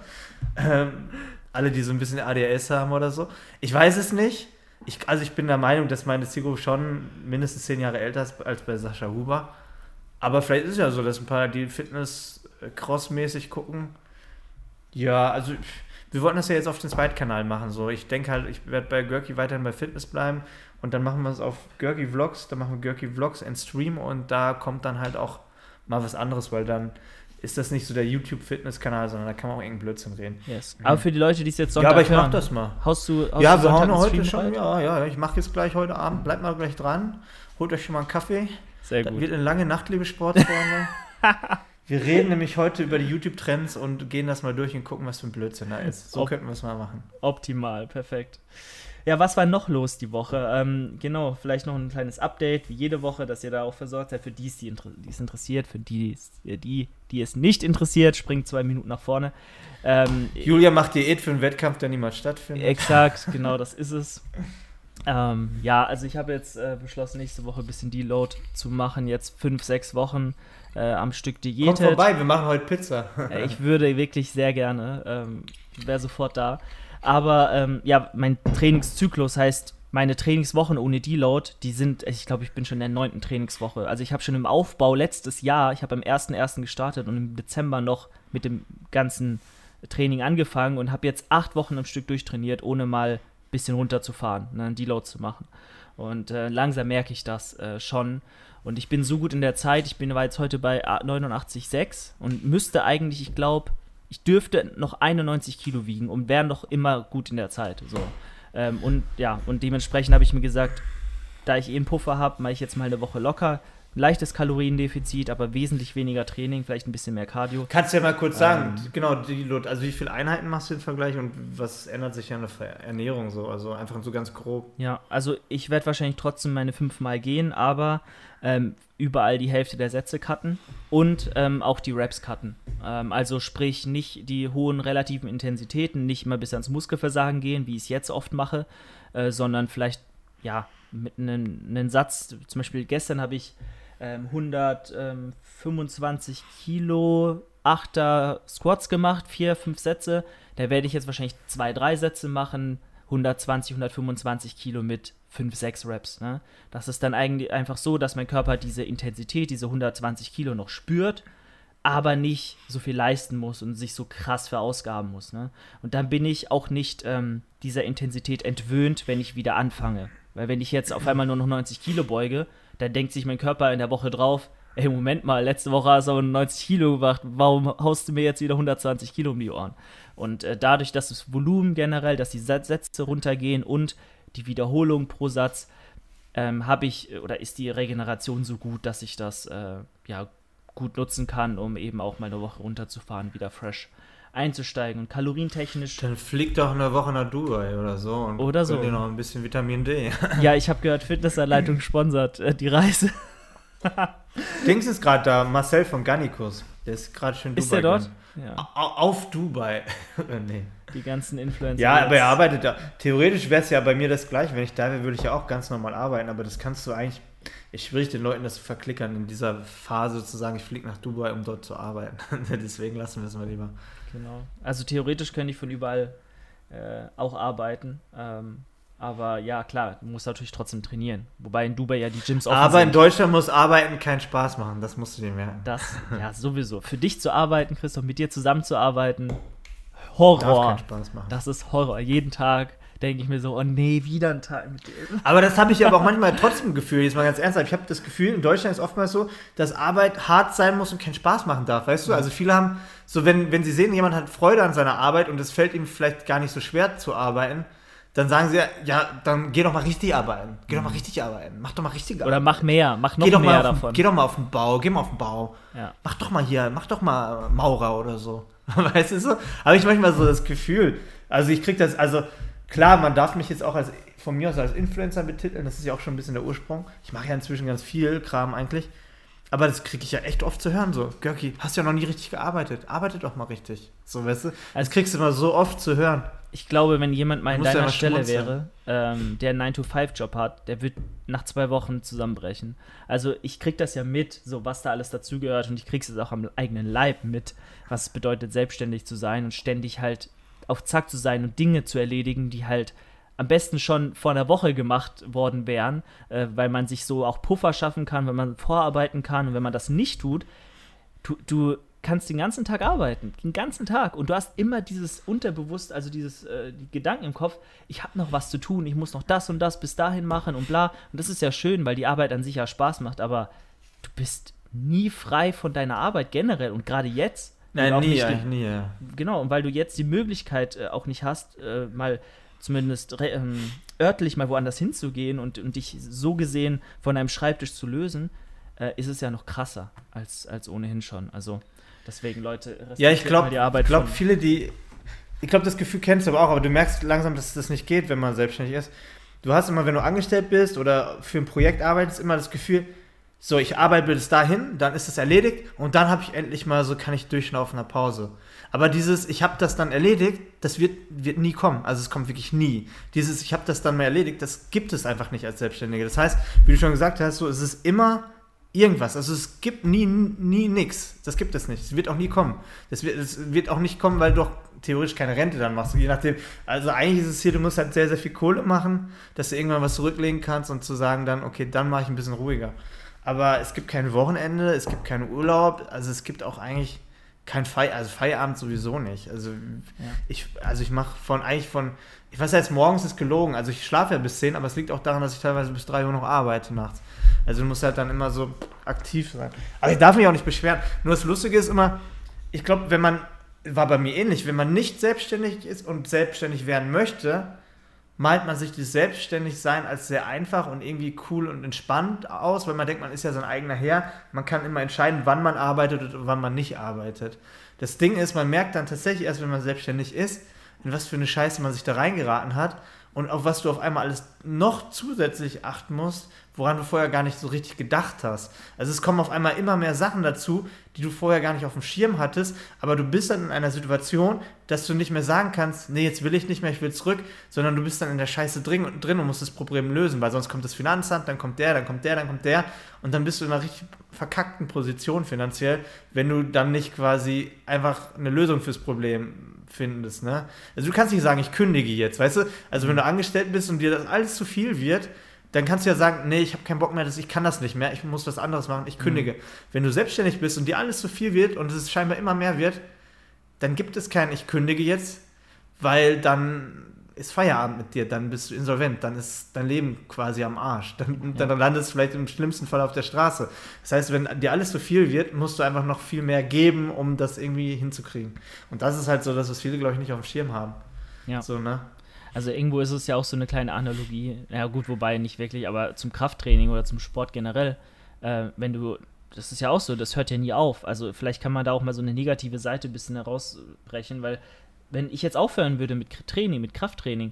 Ähm, alle, die so ein bisschen ADS haben oder so. Ich weiß es nicht. Ich, also ich bin der Meinung, dass meine Zielgruppe schon mindestens 10 Jahre älter ist als bei Sascha Huber. Aber vielleicht ist es ja so, dass ein paar, die Fitness-Cross-mäßig äh, gucken. Ja, also wir wollten das ja jetzt auf den Zweitkanal machen. So. Ich denke halt, ich werde bei Görki weiterhin bei Fitness bleiben Und dann machen wir es auf Görki Vlogs, dann machen wir Görki Vlogs and Stream und da kommt dann halt auch mal was anderes, weil dann ist das nicht so der YouTube-Fitness-Kanal, sondern da kann man auch irgendeinen Blödsinn reden. Yes. Aber für die Leute, die es jetzt Ja, Sonntag aber ich mach hören, das mal. Haust du, haust Ja, du wir Sonntag hauen heute schon, ja, ja, ich mache jetzt gleich heute Abend, bleibt mal gleich dran, holt euch schon mal einen Kaffee. Sehr gut. wird eine lange Nacht, liebe Sportfreunde. wir reden nämlich heute über die YouTube-Trends und gehen das mal durch und gucken, was für ein Blödsinn da ist. So Ob- könnten wir es mal machen. Optimal, perfekt. Ja, was war noch los die Woche? Ähm, genau, vielleicht noch ein kleines Update, wie jede Woche, dass ihr da auch versorgt seid. Für die, die, inter- die es interessiert, für die, die, die, die es nicht interessiert, springt zwei Minuten nach vorne. Ähm, Julia macht Diät für einen Wettkampf, der niemals stattfindet. Exakt, genau, das ist es. Ähm, ja, also ich habe jetzt äh, beschlossen, nächste Woche ein bisschen Deload zu machen. Jetzt fünf, sechs Wochen äh, am Stück Kommt diätet. vorbei, wir machen heute Pizza. Äh, Ich würde wirklich sehr gerne, ähm, wäre sofort da. Aber ähm, ja, mein Trainingszyklus heißt, meine Trainingswochen ohne Deload, die sind, ich glaube, ich bin schon in der neunten Trainingswoche. Also ich habe schon im Aufbau letztes Jahr, ich habe am 1.1. gestartet und im Dezember noch mit dem ganzen Training angefangen und habe jetzt acht Wochen am Stück durchtrainiert, ohne mal ein bisschen runterzufahren, ne, einen Deload zu machen. Und äh, langsam merke ich das äh, schon. Und ich bin so gut in der Zeit, ich bin war jetzt heute bei 89,6 und müsste eigentlich, ich glaube, ich dürfte noch 91 Kilo wiegen und wäre noch immer gut in der Zeit. So. Ähm, und ja, und dementsprechend habe ich mir gesagt, da ich eh einen Puffer habe, mache ich jetzt mal eine Woche locker. Leichtes Kaloriendefizit, aber wesentlich weniger Training, vielleicht ein bisschen mehr Cardio. Kannst du ja mal kurz sagen, Ähm. genau, Deload, also wie viele Einheiten machst du im Vergleich und was ändert sich an der Ernährung so? Also einfach so ganz grob. Ja, also ich werde wahrscheinlich trotzdem meine fünfmal gehen, aber ähm, überall die Hälfte der Sätze cutten und ähm, auch die Reps cutten. Ähm, also sprich nicht die hohen relativen Intensitäten, nicht immer bis ans Muskelversagen gehen, wie ich es jetzt oft mache, äh, sondern vielleicht ja mit einem Satz. Zum Beispiel gestern habe ich ähm, 125 Kilo Achter Squats gemacht, vier, fünf Sätze. Da werde ich jetzt wahrscheinlich zwei, drei Sätze machen, 120, 125 Kilo mit 5, 6 Reps. Ne? Das ist dann eigentlich einfach so, dass mein Körper diese Intensität, diese 120 Kilo noch spürt, aber nicht so viel leisten muss und sich so krass verausgaben muss. Ne? Und dann bin ich auch nicht ähm, dieser Intensität entwöhnt, wenn ich wieder anfange. Weil wenn ich jetzt auf einmal nur noch 90 Kilo beuge, dann denkt sich mein Körper in der Woche drauf, ey, Moment mal, letzte Woche hast du aber 90 Kilo gemacht, warum haust du mir jetzt wieder 120 Kilo um die Ohren? Und äh, dadurch, dass das Volumen generell, dass die Sätze runtergehen und die Wiederholung pro Satz, ähm, habe ich oder ist die Regeneration so gut, dass ich das äh, ja gut nutzen kann, um eben auch mal eine Woche runterzufahren, wieder fresh einzusteigen. Und kalorientechnisch, Dann flieg doch eine Woche nach Dubai oder so und Oder so. dir noch ein bisschen Vitamin D. ja, ich habe gehört, Fitnessanleitung sponsert äh, die Reise. Dings ist gerade da, Marcel von Gannikus. Der ist gerade schön Ist der dort? Ja, Au- Auf Dubai. Nee. die ganzen Influencer. Ja, aber er arbeitet da. Theoretisch wäre es ja bei mir das gleiche. Wenn ich da wäre, würde ich ja auch ganz normal arbeiten. Aber das kannst du eigentlich. Ich schwierig den Leuten das zu verklickern, in dieser Phase zu sagen, ich fliege nach Dubai, um dort zu arbeiten. Deswegen lassen wir es mal lieber. Genau. Also theoretisch könnte ich von überall äh, auch arbeiten. Ähm, aber ja, klar, du musst natürlich trotzdem trainieren. Wobei in Dubai ja die Gyms offen Aber in sind. Deutschland muss Arbeiten keinen Spaß machen. Das musst du dir merken. Das, ja, sowieso. Für dich zu arbeiten, Christoph, mit dir zusammenzuarbeiten, Horror. keinen Spaß machen. Das ist Horror. Jeden Tag denke ich mir so, oh nee, wieder ein Tag mit dir. Aber das habe ich aber auch manchmal trotzdem Gefühl, jetzt mal ganz ernsthaft. Ich habe das Gefühl, in Deutschland ist oftmals so, dass Arbeit hart sein muss und keinen Spaß machen darf. Weißt du, also viele haben, so wenn, wenn sie sehen, jemand hat Freude an seiner Arbeit und es fällt ihm vielleicht gar nicht so schwer zu arbeiten, dann sagen sie, ja, ja, dann geh doch mal richtig arbeiten. Geh doch mal richtig arbeiten. Mach doch mal richtig Oder mach mehr, mach noch mehr mal auf, davon. geh doch mal auf den Bau, geh mal auf den Bau. Ja. Mach doch mal hier, mach doch mal Maurer oder so. Weißt du so? Habe ich manchmal so das Gefühl. Also ich krieg das, also klar, man darf mich jetzt auch als von mir aus als Influencer betiteln, das ist ja auch schon ein bisschen der Ursprung. Ich mache ja inzwischen ganz viel Kram eigentlich. Aber das kriege ich ja echt oft zu hören, so, Görki, hast ja noch nie richtig gearbeitet. Arbeite doch mal richtig. So, weißt du? Das kriegst du immer so oft zu hören. Ich glaube, wenn jemand mal in ja deiner mal Stelle wäre, ähm, der einen 9-to-5-Job hat, der wird nach zwei Wochen zusammenbrechen. Also ich krieg das ja mit, so was da alles dazugehört und ich krieg's jetzt auch am eigenen Leib mit, was es bedeutet, selbstständig zu sein und ständig halt auf Zack zu sein und Dinge zu erledigen, die halt am besten schon vor einer Woche gemacht worden wären, äh, weil man sich so auch Puffer schaffen kann, wenn man vorarbeiten kann und wenn man das nicht tut, du, du kannst den ganzen Tag arbeiten, den ganzen Tag. Und du hast immer dieses Unterbewusst, also dieses äh, die Gedanken im Kopf, ich habe noch was zu tun, ich muss noch das und das bis dahin machen und bla. Und das ist ja schön, weil die Arbeit an sich ja Spaß macht, aber du bist nie frei von deiner Arbeit generell. Und gerade jetzt. Nein, nie, nicht, nie, ja. Genau, und weil du jetzt die Möglichkeit äh, auch nicht hast, äh, mal zumindest ähm, örtlich mal woanders hinzugehen und, und dich so gesehen von deinem Schreibtisch zu lösen, äh, ist es ja noch krasser als, als ohnehin schon. Also deswegen, Leute, ja, ich glaube, ich glaube, viele, die, ich glaube, das Gefühl kennst du aber auch, aber du merkst langsam, dass das nicht geht, wenn man selbstständig ist. Du hast immer, wenn du angestellt bist oder für ein Projekt arbeitest, immer das Gefühl, so, ich arbeite bis dahin, dann ist es erledigt und dann habe ich endlich mal so, kann ich durchschnaufen nach Pause. Aber dieses, ich habe das dann erledigt, das wird, wird nie kommen. Also es kommt wirklich nie. Dieses, ich habe das dann mal erledigt, das gibt es einfach nicht als Selbstständige. Das heißt, wie du schon gesagt hast, so, es ist immer irgendwas. Also es gibt nie, nie nichts. Das gibt es nicht. Es wird auch nie kommen. Das wird, es wird auch nicht kommen, weil du auch theoretisch keine Rente dann machst. Je nachdem. Also eigentlich ist es hier, du musst halt sehr, sehr viel Kohle machen, dass du irgendwann was zurücklegen kannst und zu sagen dann, okay, dann mache ich ein bisschen ruhiger. Aber es gibt kein Wochenende, es gibt keinen Urlaub, also es gibt auch eigentlich kein Feier, also Feierabend sowieso nicht. Also ja. ich, also ich mache von eigentlich von, ich weiß jetzt morgens ist gelogen, also ich schlafe ja bis 10, aber es liegt auch daran, dass ich teilweise bis 3 Uhr noch arbeite nachts. Also du musst halt dann immer so aktiv sein. Aber ich darf mich auch nicht beschweren. Nur das Lustige ist immer, ich glaube, wenn man, war bei mir ähnlich, wenn man nicht selbstständig ist und selbstständig werden möchte, malt man sich das Selbstständigsein als sehr einfach und irgendwie cool und entspannt aus, weil man denkt, man ist ja sein eigener Herr. Man kann immer entscheiden, wann man arbeitet und wann man nicht arbeitet. Das Ding ist, man merkt dann tatsächlich erst, wenn man selbstständig ist, in was für eine Scheiße man sich da reingeraten hat und auf was du auf einmal alles noch zusätzlich achten musst, woran du vorher gar nicht so richtig gedacht hast. Also es kommen auf einmal immer mehr Sachen dazu, die du vorher gar nicht auf dem Schirm hattest, aber du bist dann in einer Situation, dass du nicht mehr sagen kannst, nee, jetzt will ich nicht mehr, ich will zurück, sondern du bist dann in der Scheiße drin, drin und musst das Problem lösen, weil sonst kommt das Finanzamt, dann kommt der, dann kommt der, dann kommt der und dann bist du in einer richtig verkackten Position finanziell, wenn du dann nicht quasi einfach eine Lösung fürs Problem findest, ne? Also du kannst nicht sagen, ich kündige jetzt, weißt du? Also wenn du angestellt bist und dir das alles zu viel wird, dann kannst du ja sagen, nee, ich habe keinen Bock mehr, ich kann das nicht mehr, ich muss was anderes machen, ich kündige. Mhm. Wenn du selbstständig bist und dir alles zu viel wird und es scheinbar immer mehr wird, dann gibt es kein ich kündige jetzt, weil dann ist Feierabend mit dir, dann bist du insolvent, dann ist dein Leben quasi am Arsch. Dann, dann landest du vielleicht im schlimmsten Fall auf der Straße. Das heißt, wenn dir alles zu viel wird, musst du einfach noch viel mehr geben, um das irgendwie hinzukriegen. Und das ist halt so, dass was viele, glaube ich, nicht auf dem Schirm haben. Ja. So, ne? Also irgendwo ist es ja auch so eine kleine Analogie, ja gut, wobei nicht wirklich, aber zum Krafttraining oder zum Sport generell, äh, wenn du, das ist ja auch so, das hört ja nie auf. Also vielleicht kann man da auch mal so eine negative Seite ein bisschen herausbrechen, weil wenn ich jetzt aufhören würde mit Training, mit Krafttraining,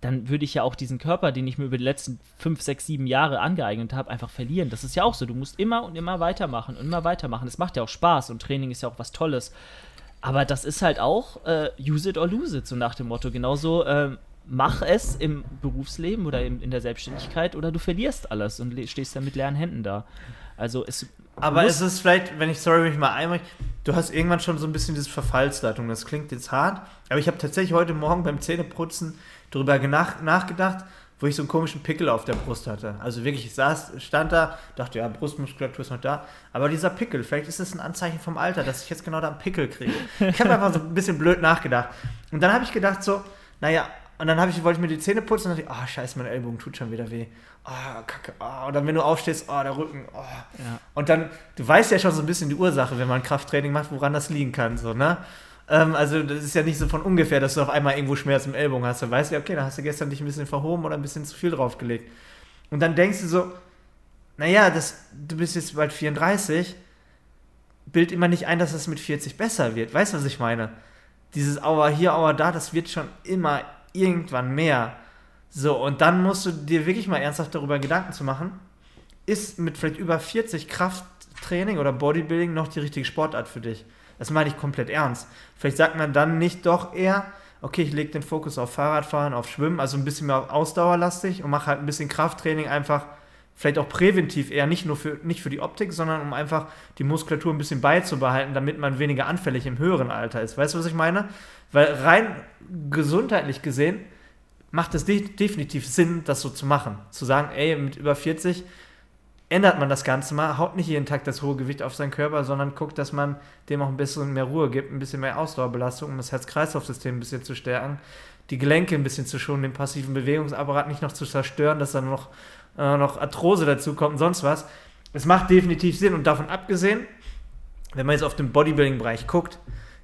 dann würde ich ja auch diesen Körper, den ich mir über die letzten fünf, sechs, sieben Jahre angeeignet habe, einfach verlieren. Das ist ja auch so. Du musst immer und immer weitermachen und immer weitermachen. Es macht ja auch Spaß und Training ist ja auch was Tolles. Aber das ist halt auch äh, use it or lose it, so nach dem Motto. Genauso äh, mach es im Berufsleben oder in, in der Selbstständigkeit oder du verlierst alles und stehst dann mit leeren Händen da. Also es aber es ist vielleicht, wenn ich, sorry, mich mal einmal, du hast irgendwann schon so ein bisschen dieses Verfallsdatum. Das klingt jetzt hart, aber ich habe tatsächlich heute Morgen beim Zähneputzen darüber nach, nachgedacht, wo ich so einen komischen Pickel auf der Brust hatte. Also wirklich, ich saß, stand da, dachte, ja, Brustmuskulatur ist noch da. Aber dieser Pickel, vielleicht ist das ein Anzeichen vom Alter, dass ich jetzt genau da einen Pickel kriege. Ich habe einfach so ein bisschen blöd nachgedacht. Und dann habe ich gedacht so, naja, und dann ich, wollte ich mir die Zähne putzen und dachte ich, oh, scheiße, mein Ellbogen tut schon wieder weh. Oh, kacke. Oh. Und dann, wenn du aufstehst, oh, der Rücken. Oh. Ja. Und dann, du weißt ja schon so ein bisschen die Ursache, wenn man Krafttraining macht, woran das liegen kann. So, ne? Ähm, also, das ist ja nicht so von ungefähr, dass du auf einmal irgendwo Schmerz im Ellbogen hast. Du weißt ja, okay, da hast du gestern dich ein bisschen verhoben oder ein bisschen zu viel draufgelegt. Und dann denkst du so, naja, das, du bist jetzt bald 34, bild immer nicht ein, dass es mit 40 besser wird. Weißt du, was ich meine? Dieses Aua hier, Aua da, das wird schon immer irgendwann mehr. So, und dann musst du dir wirklich mal ernsthaft darüber Gedanken zu machen, ist mit vielleicht über 40 Krafttraining oder Bodybuilding noch die richtige Sportart für dich? Das meine ich komplett ernst. Vielleicht sagt man dann nicht doch eher, okay, ich lege den Fokus auf Fahrradfahren, auf Schwimmen, also ein bisschen mehr ausdauerlastig und mache halt ein bisschen Krafttraining einfach, vielleicht auch präventiv eher, nicht nur für, nicht für die Optik, sondern um einfach die Muskulatur ein bisschen beizubehalten, damit man weniger anfällig im höheren Alter ist. Weißt du, was ich meine? Weil rein gesundheitlich gesehen macht es de definitiv Sinn, das so zu machen. Zu sagen, ey, mit über 40 ändert man das Ganze mal, haut nicht jeden Tag das hohe Gewicht auf seinen Körper, sondern guckt, dass man dem auch ein bisschen mehr Ruhe gibt, ein bisschen mehr Ausdauerbelastung, um das Herz-Kreislauf-System ein bisschen zu stärken, die Gelenke ein bisschen zu schonen, den passiven Bewegungsapparat nicht noch zu zerstören, dass dann noch, äh, noch Arthrose dazu kommt und sonst was. Es macht definitiv Sinn und davon abgesehen, wenn man jetzt auf den Bodybuilding-Bereich guckt,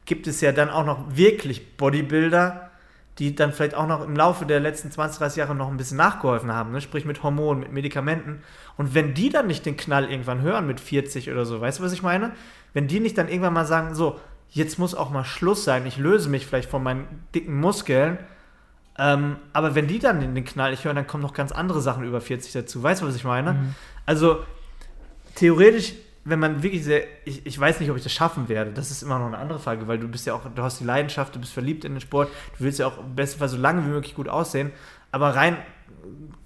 gibt es ja dann auch noch wirklich Bodybuilder, die dann vielleicht auch noch im Laufe der letzten 20, 30 Jahre noch ein bisschen nachgeholfen haben, ne? sprich mit Hormonen, mit Medikamenten. Und wenn die dann nicht den Knall irgendwann hören mit 40 oder so, weißt du, was ich meine? Wenn die nicht dann irgendwann mal sagen, so, jetzt muss auch mal Schluss sein, ich löse mich vielleicht von meinen dicken Muskeln, ähm, aber wenn die dann den Knall nicht hören, dann kommen noch ganz andere Sachen über 40 dazu. Weißt du, was ich meine? Mhm. Also, theoretisch wenn man wirklich sehr, ich, ich weiß nicht, ob ich das schaffen werde, das ist immer noch eine andere Frage, weil du bist ja auch, du hast die Leidenschaft, du bist verliebt in den Sport, du willst ja auch im besten Fall so lange wie möglich gut aussehen, aber rein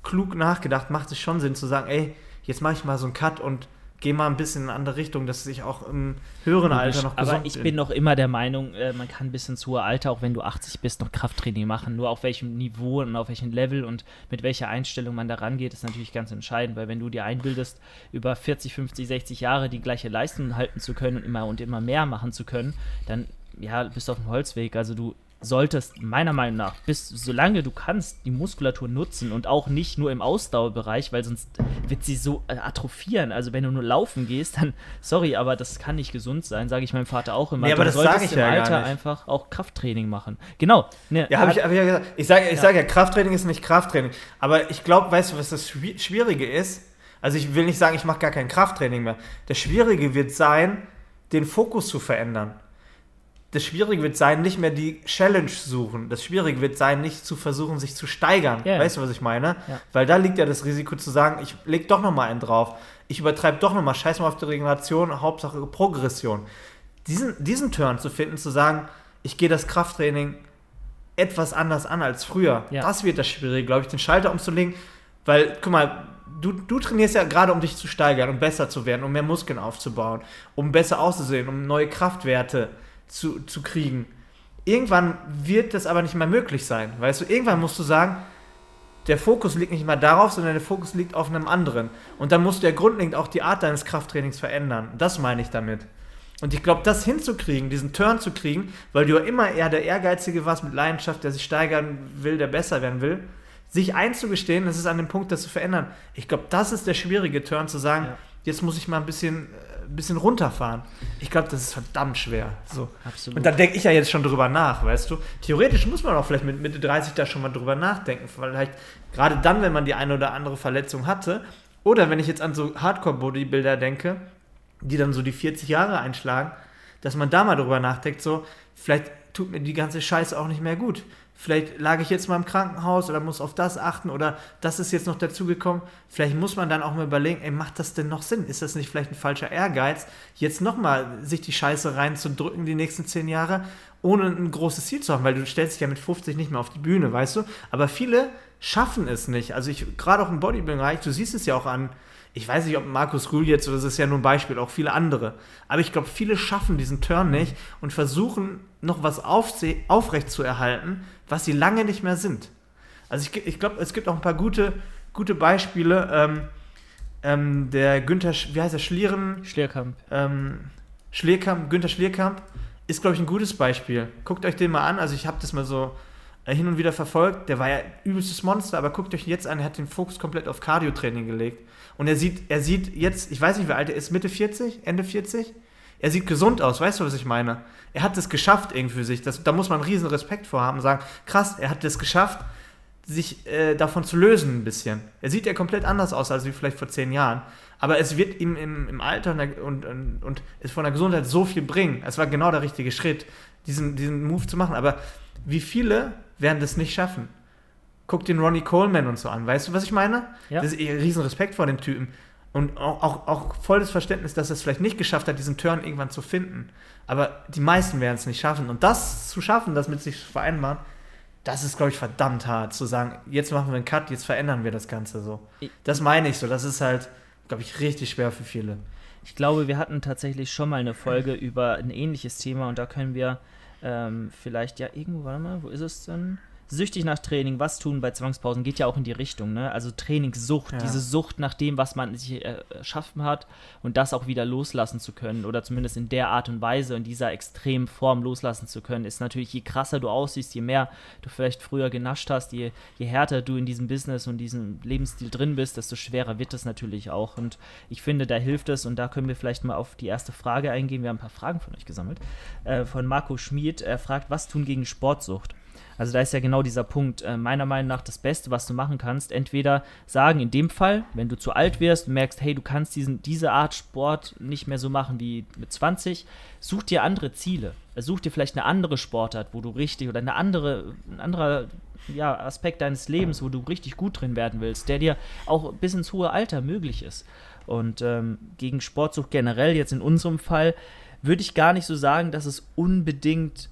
klug nachgedacht macht es schon Sinn zu sagen, ey, jetzt mache ich mal so einen Cut und geh mal ein bisschen in eine andere Richtung, dass ich auch im höheren Alter noch gesund Aber ich bin. bin noch immer der Meinung, äh, man kann bis ins hohe Alter, auch wenn du 80 bist, noch Krafttraining machen. Nur auf welchem Niveau und auf welchem Level und mit welcher Einstellung man da rangeht, ist natürlich ganz entscheidend, weil wenn du dir einbildest, über 40, 50, 60 Jahre die gleiche Leistung halten zu können und immer und immer mehr machen zu können, dann ja, bist du auf dem Holzweg. Also du solltest meiner Meinung nach, bis solange du kannst, die Muskulatur nutzen und auch nicht nur im Ausdauerbereich, weil sonst wird sie so äh, atrophieren. Also wenn du nur laufen gehst, dann sorry, aber das kann nicht gesund sein, sage ich meinem Vater auch immer. Nee, aber du das sage ich im ja Alter einfach auch Krafttraining machen. Genau. Ne, ja, habe ich, hab ich ja gesagt. Ich sage ich ja. Sag ja, Krafttraining ist nicht Krafttraining. Aber ich glaube, weißt du, was das Schwierige ist? Also ich will nicht sagen, ich mache gar kein Krafttraining mehr. Das Schwierige wird sein, den Fokus zu verändern das Schwierige wird sein, nicht mehr die Challenge suchen. Das Schwierige wird sein, nicht zu versuchen, sich zu steigern. Yeah. Weißt du, was ich meine? Ja. Weil da liegt ja das Risiko zu sagen, ich leg doch nochmal einen drauf. Ich übertreibe doch nochmal, scheiß mal auf die Regeneration, Hauptsache Progression. Diesen, diesen Turn zu finden, zu sagen, ich gehe das Krafttraining etwas anders an als früher. Ja. Das wird das Schwierige, glaube ich, den Schalter umzulegen. Weil, guck mal, du, du trainierst ja gerade, um dich zu steigern, um besser zu werden, um mehr Muskeln aufzubauen, um besser auszusehen, um neue Kraftwerte zu zu, zu kriegen. Irgendwann wird das aber nicht mehr möglich sein. Weißt du, irgendwann musst du sagen, der Fokus liegt nicht mehr darauf, sondern der Fokus liegt auf einem anderen. Und dann musst du ja grundlegend auch die Art deines Krafttrainings verändern. Das meine ich damit. Und ich glaube, das hinzukriegen, diesen Turn zu kriegen, weil du ja immer eher der Ehrgeizige warst mit Leidenschaft, der sich steigern will, der besser werden will, sich einzugestehen, das ist an dem Punkt, das zu verändern. Ich glaube, das ist der schwierige Turn, zu sagen, ja. jetzt muss ich mal ein bisschen ein bisschen runterfahren. Ich glaube, das ist verdammt schwer. So. Absolut. Und da denke ich ja jetzt schon drüber nach, weißt du. Theoretisch muss man auch vielleicht mit Mitte 30 da schon mal drüber nachdenken. Vielleicht gerade dann, wenn man die eine oder andere Verletzung hatte. Oder wenn ich jetzt an so Hardcore-Bodybuilder denke, die dann so die 40 Jahre einschlagen, dass man da mal drüber nachdenkt, so, vielleicht tut mir die ganze Scheiße auch nicht mehr gut vielleicht lag ich jetzt mal im Krankenhaus oder muss auf das achten oder das ist jetzt noch dazugekommen. Vielleicht muss man dann auch mal überlegen, ey, macht das denn noch Sinn? Ist das nicht vielleicht ein falscher Ehrgeiz, jetzt nochmal sich die Scheiße reinzudrücken die nächsten zehn Jahre, ohne ein großes Ziel zu haben? Weil du stellst dich ja mit 50 nicht mehr auf die Bühne, weißt du? Aber viele schaffen es nicht. Also ich, gerade auch im Bodybuilding-Bereich, du siehst es ja auch an ich weiß nicht, ob Markus Rühl jetzt, das ist ja nur ein Beispiel, auch viele andere. Aber ich glaube, viele schaffen diesen Turn nicht und versuchen noch was aufrecht zu erhalten, was sie lange nicht mehr sind. Also ich, ich glaube, es gibt auch ein paar gute, gute Beispiele. Ähm, ähm, der Günther, wie heißt er, Schlieren? Schlierkamp. Ähm, Schlierkamp, Günther Schlierkamp ist, glaube ich, ein gutes Beispiel. Guckt euch den mal an. Also ich habe das mal so äh, hin und wieder verfolgt. Der war ja übelstes Monster, aber guckt euch jetzt an, er hat den Fokus komplett auf Cardio-Training gelegt. Und er sieht, er sieht jetzt, ich weiß nicht, wie alt er ist, Mitte 40, Ende 40? Er sieht gesund aus, weißt du, was ich meine? Er hat es geschafft irgendwie für sich. Das, da muss man riesen Respekt vor haben und sagen, krass, er hat es geschafft, sich äh, davon zu lösen ein bisschen. Er sieht ja komplett anders aus als wie vielleicht vor zehn Jahren. Aber es wird ihm im, im Alter und, und, und es von der Gesundheit so viel bringen. Es war genau der richtige Schritt, diesen, diesen Move zu machen. Aber wie viele werden das nicht schaffen? Guck den Ronnie Coleman und so an. Weißt du, was ich meine? Ja. Das ist eh riesen Respekt vor dem Typen. Und auch, auch, auch volles Verständnis, dass er es vielleicht nicht geschafft hat, diesen Turn irgendwann zu finden. Aber die meisten werden es nicht schaffen. Und das zu schaffen, das mit sich zu vereinbaren, das ist, glaube ich, verdammt hart. Zu sagen, jetzt machen wir einen Cut, jetzt verändern wir das Ganze so. Das meine ich so. Das ist halt, glaube ich, richtig schwer für viele. Ich glaube, wir hatten tatsächlich schon mal eine Folge über ein ähnliches Thema und da können wir ähm, vielleicht, ja, irgendwo, warte mal, wo ist es denn? Süchtig nach Training, was tun bei Zwangspausen, geht ja auch in die Richtung, ne? Also Trainingssucht, Ja. diese Sucht nach dem, was man sich äh, erschaffen hat und das auch wieder loslassen zu können oder zumindest in der Art und Weise, in dieser extremen Form loslassen zu können, ist natürlich, je krasser du aussiehst, je mehr du vielleicht früher genascht hast, je, je härter du in diesem Business und diesem Lebensstil drin bist, desto schwerer wird es natürlich auch. Und ich finde, da hilft es und da können wir vielleicht mal auf die erste Frage eingehen. Wir haben ein paar Fragen von euch gesammelt. Äh, von Marco Schmid. Er fragt, was tun gegen Sportsucht? Also da ist ja genau dieser Punkt. Äh, meiner Meinung nach das Beste, was du machen kannst, entweder sagen, in dem Fall, wenn du zu alt wirst und merkst, hey, du kannst diesen, diese Art Sport nicht mehr so machen wie mit 20, such dir andere Ziele. Äh, Such dir vielleicht eine andere Sportart, wo du richtig oder eine andere, ein anderer ja, Aspekt deines Lebens, wo du richtig gut drin werden willst, der dir auch bis ins hohe Alter möglich ist. Und ähm, gegen Sportsucht generell, jetzt in unserem Fall, würde ich gar nicht so sagen, dass es unbedingt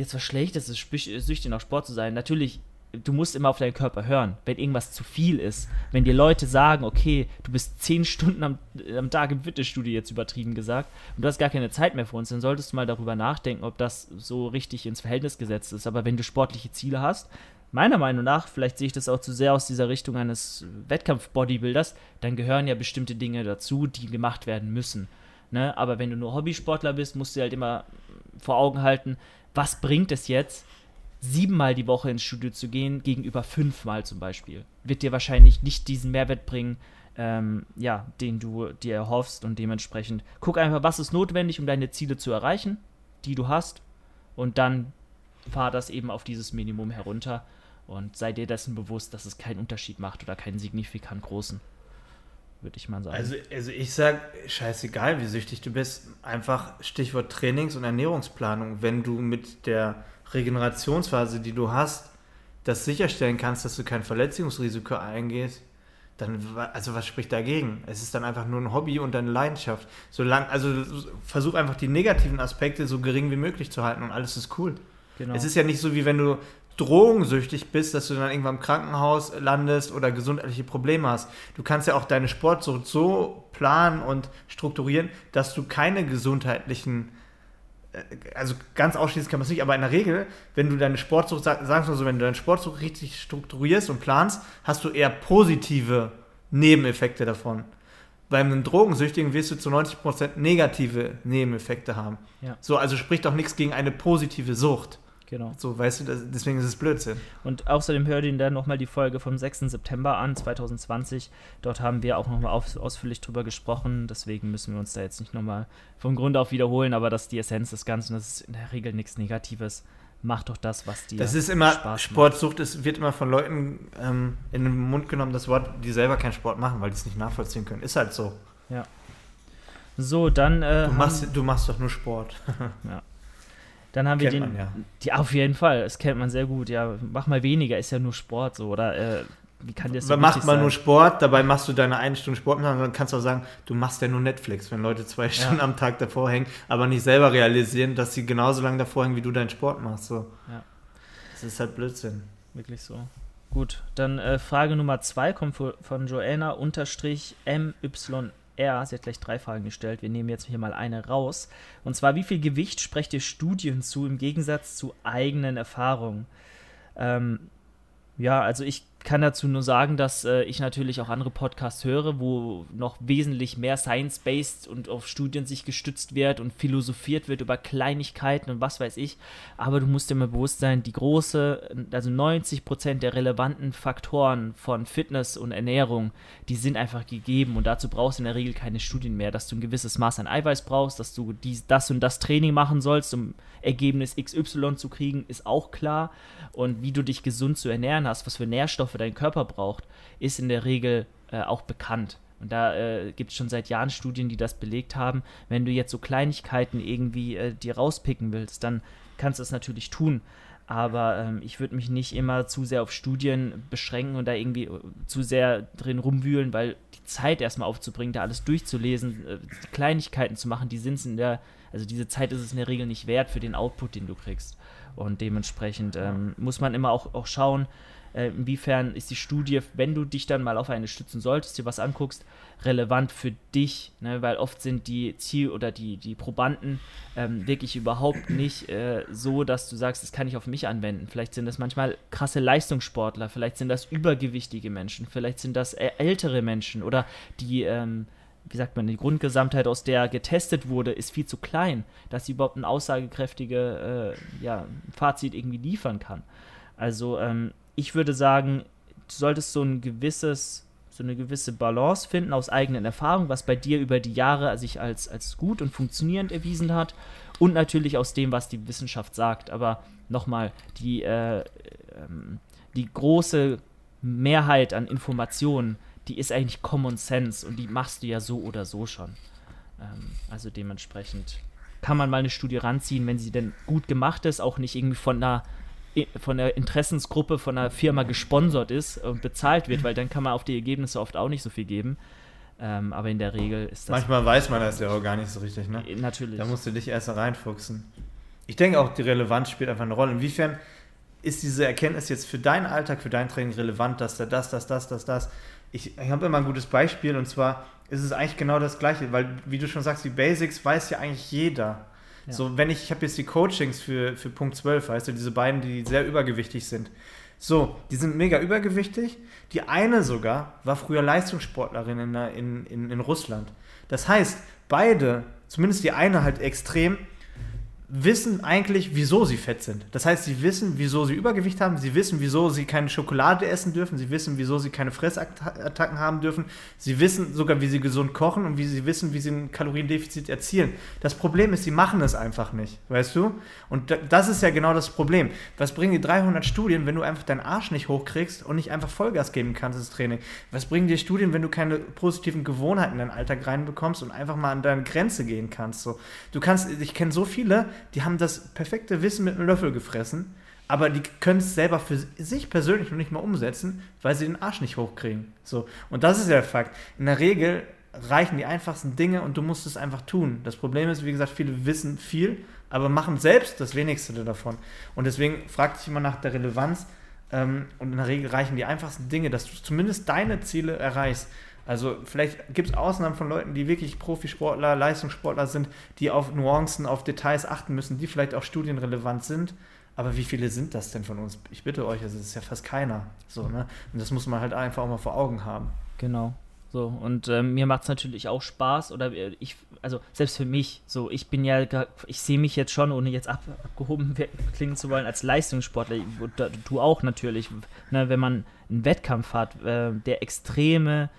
jetzt was Schlechtes ist, spü- süchtig nach Sport zu sein. Natürlich, du musst immer auf deinen Körper hören, wenn irgendwas zu viel ist. Wenn dir Leute sagen, okay, du bist zehn Stunden am, am Tag im Fitnessstudio, jetzt übertrieben gesagt, und du hast gar keine Zeit mehr für uns, dann solltest du mal darüber nachdenken, ob das so richtig ins Verhältnis gesetzt ist. Aber wenn du sportliche Ziele hast, meiner Meinung nach, vielleicht sehe ich das auch zu sehr aus dieser Richtung eines Wettkampf-Bodybuilders, dann gehören ja bestimmte Dinge dazu, die gemacht werden müssen. Ne? Aber wenn du nur Hobbysportler bist, musst du halt immer vor Augen halten, was bringt es jetzt, siebenmal die Woche ins Studio zu gehen, gegenüber fünfmal zum Beispiel. Wird dir wahrscheinlich nicht diesen Mehrwert bringen, ähm, ja, den du dir erhoffst und dementsprechend guck einfach, was ist notwendig, um deine Ziele zu erreichen, die du hast und dann fahr das eben auf dieses Minimum herunter und sei dir dessen bewusst, dass es keinen Unterschied macht oder keinen signifikant großen, würde ich mal sagen. Also, also ich sag, scheißegal, wie süchtig du bist, einfach Stichwort Trainings- und Ernährungsplanung. Wenn du mit der Regenerationsphase, die du hast, das sicherstellen kannst, dass du kein Verletzungsrisiko eingehst, dann, also was spricht dagegen? Es ist dann einfach nur ein Hobby und eine Leidenschaft. Solang, also versuch einfach die negativen Aspekte so gering wie möglich zu halten und alles ist cool. genau. Es ist ja nicht so, wie wenn du drogensüchtig bist, dass du dann irgendwann im Krankenhaus landest oder gesundheitliche Probleme hast. Du kannst ja auch deine Sportsucht so planen und strukturieren, dass du keine gesundheitlichen, äh, also ganz ausschließen kann man es nicht, aber in der Regel, wenn du deine Sportsucht, sag- sagen wir mal so, wenn du deine Sportsucht richtig strukturierst und planst, hast du eher positive Nebeneffekte davon. Bei einem Drogensüchtigen wirst du zu 90% negative Nebeneffekte haben. Ja. So, also spricht auch nichts gegen eine positive Sucht. Genau. So, weißt du, deswegen ist es Blödsinn. Und außerdem hört ihn dann nochmal die Folge vom 6. September an, 2020. Dort haben wir auch nochmal aus, ausführlich drüber gesprochen. Deswegen müssen wir uns da jetzt nicht nochmal vom Grund auf wiederholen. Aber das ist die Essenz des Ganzen. Das ist in der Regel nichts Negatives. Mach doch das, was dir Das ist immer, Spaß macht. Sportsucht ist, wird immer von Leuten ähm, in den Mund genommen, das Wort, die selber keinen Sport machen, weil die es nicht nachvollziehen können. Ist halt so. So, dann, äh, Du machst, du machst doch nur Sport. dann haben wir Kennt den. man ja. Die, auf jeden Fall, das kennt man sehr gut. Ja, mach mal weniger, ist ja nur Sport so. Oder äh, wie kann das so macht man sein? nur Sport, dabei machst du deine eine Stunde Sport und dann kannst du auch sagen, du machst ja nur Netflix, wenn Leute zwei Stunden am Tag davor hängen, aber nicht selber realisieren, dass sie genauso lange davor hängen, wie du deinen Sport machst. So. Ja. Das ist halt Blödsinn. Wirklich so. Gut, dann äh, Frage Nummer zwei kommt vo- von Joanna unterstrich MYR. Sie hat gleich drei Fragen gestellt. Wir nehmen jetzt hier mal eine raus. Und zwar, wie viel Gewicht sprecht ihr Studien zu im Gegensatz zu eigenen Erfahrungen? Ähm, ja, also ich kann dazu nur sagen, dass äh, ich natürlich auch andere Podcasts höre, wo noch wesentlich mehr science-based und auf Studien sich gestützt wird und philosophiert wird über Kleinigkeiten und was weiß ich. Aber du musst dir mal bewusst sein, die große, also 90% der relevanten Faktoren von Fitness und Ernährung, die sind einfach gegeben und dazu brauchst du in der Regel keine Studien mehr, dass du ein gewisses Maß an Eiweiß brauchst, dass du dies, das und das Training machen sollst, um Ergebnis XY zu kriegen, ist auch klar. Und wie du dich gesund zu ernähren hast, was für Nährstoffe dein Körper braucht, ist in der Regel äh, auch bekannt. Und da äh, gibt es schon seit Jahren Studien, die das belegt haben. Wenn du jetzt so Kleinigkeiten irgendwie äh, dir rauspicken willst, dann kannst du es natürlich tun. Aber ähm, ich würde mich nicht immer zu sehr auf Studien beschränken und da irgendwie äh, zu sehr drin rumwühlen, weil die Zeit erstmal aufzubringen, da alles durchzulesen, äh, Kleinigkeiten zu machen, die sind es in der, also diese Zeit ist es in der Regel nicht wert für den Output, den du kriegst. Und dementsprechend ähm, muss man immer auch, auch schauen, äh, inwiefern ist die Studie, wenn du dich dann mal auf eine stützen solltest, dir was anguckst, relevant für dich, ne? weil oft sind die Ziel- oder die, die Probanden ähm, wirklich überhaupt nicht äh, so, dass du sagst, das kann ich auf mich anwenden. Vielleicht sind das manchmal krasse Leistungssportler, vielleicht sind das übergewichtige Menschen, vielleicht sind das ältere Menschen oder die, ähm, wie sagt man, die Grundgesamtheit, aus der getestet wurde, ist viel zu klein, dass sie überhaupt ein aussagekräftige äh, ja, Fazit irgendwie liefern kann. Also ähm, ich würde sagen, du solltest so ein gewisses so eine gewisse Balance finden aus eigenen Erfahrungen, was bei dir über die Jahre sich als, als gut und funktionierend erwiesen hat und natürlich aus dem, was die Wissenschaft sagt. Aber nochmal, die, äh, ähm, die große Mehrheit an Informationen, die ist eigentlich Common Sense und die machst du ja so oder so schon. Ähm, also dementsprechend kann man mal eine Studie ranziehen, wenn sie denn gut gemacht ist, auch nicht irgendwie von einer von der Interessensgruppe von einer Firma gesponsert ist und bezahlt wird, weil dann kann man auf die Ergebnisse oft auch nicht so viel geben. Ähm, aber in der Regel ist das. Manchmal weiß man das ja auch gar nicht so richtig, ne? Natürlich. Da musst du dich erst reinfuchsen. Ich denke auch, die Relevanz spielt einfach eine Rolle. Inwiefern ist diese Erkenntnis jetzt für deinen Alltag, für dein Training relevant, dass da das, das, das, das, das. Ich, ich habe immer ein gutes Beispiel und zwar ist es eigentlich genau das Gleiche, weil, wie du schon sagst, die Basics weiß ja eigentlich jeder. Ja. So, wenn ich, ich habe jetzt die Coachings für, für Punkt 12, weißt du, diese beiden, die sehr übergewichtig sind. So, die sind mega übergewichtig. Die eine sogar war früher Leistungssportlerin in, in, in, in Russland. Das heißt, beide, zumindest die eine halt extrem, wissen eigentlich, wieso sie fett sind. Das heißt, sie wissen, wieso sie Übergewicht haben, sie wissen, wieso sie keine Schokolade essen dürfen, sie wissen, wieso sie keine Fressattacken haben dürfen, sie wissen sogar, wie sie gesund kochen und wie sie wissen, wie sie ein Kaloriendefizit erzielen. Das Problem ist, sie machen es einfach nicht, weißt du? Und das ist ja genau das Problem. Was bringen die 300 Studien, wenn du einfach deinen Arsch nicht hochkriegst und nicht einfach Vollgas geben kannst, das Training? Was bringen dir Studien, wenn du keine positiven Gewohnheiten in deinen Alltag reinbekommst und einfach mal an deine Grenze gehen kannst? So, du kannst, ich kenne so viele, die haben das perfekte Wissen mit einem Löffel gefressen, aber die können es selber für sich persönlich noch nicht mal umsetzen, weil sie den Arsch nicht hochkriegen. So. Und das ist ja der Fakt. In der Regel reichen die einfachsten Dinge und du musst es einfach tun. Das Problem ist, wie gesagt, viele wissen viel, aber machen selbst das wenigste davon. Und deswegen fragt sich immer nach der Relevanz. Ähm, und in der Regel reichen die einfachsten Dinge, dass du zumindest deine Ziele erreichst. Also vielleicht gibt es Ausnahmen von Leuten, die wirklich Profisportler, Leistungssportler sind, die auf Nuancen, auf Details achten müssen, die vielleicht auch studienrelevant sind. Aber wie viele sind das denn von uns? Ich bitte euch, es ist ja fast keiner. So, ne? Und das muss man halt einfach auch mal vor Augen haben. Genau. So, und ähm, mir macht es natürlich auch Spaß, oder äh, ich, also selbst für mich, so, ich bin ja, ich sehe mich jetzt schon, ohne jetzt ab, abgehoben klingen zu wollen, als Leistungssportler, du auch natürlich, ne, wenn man einen Wettkampf hat, äh, der extreme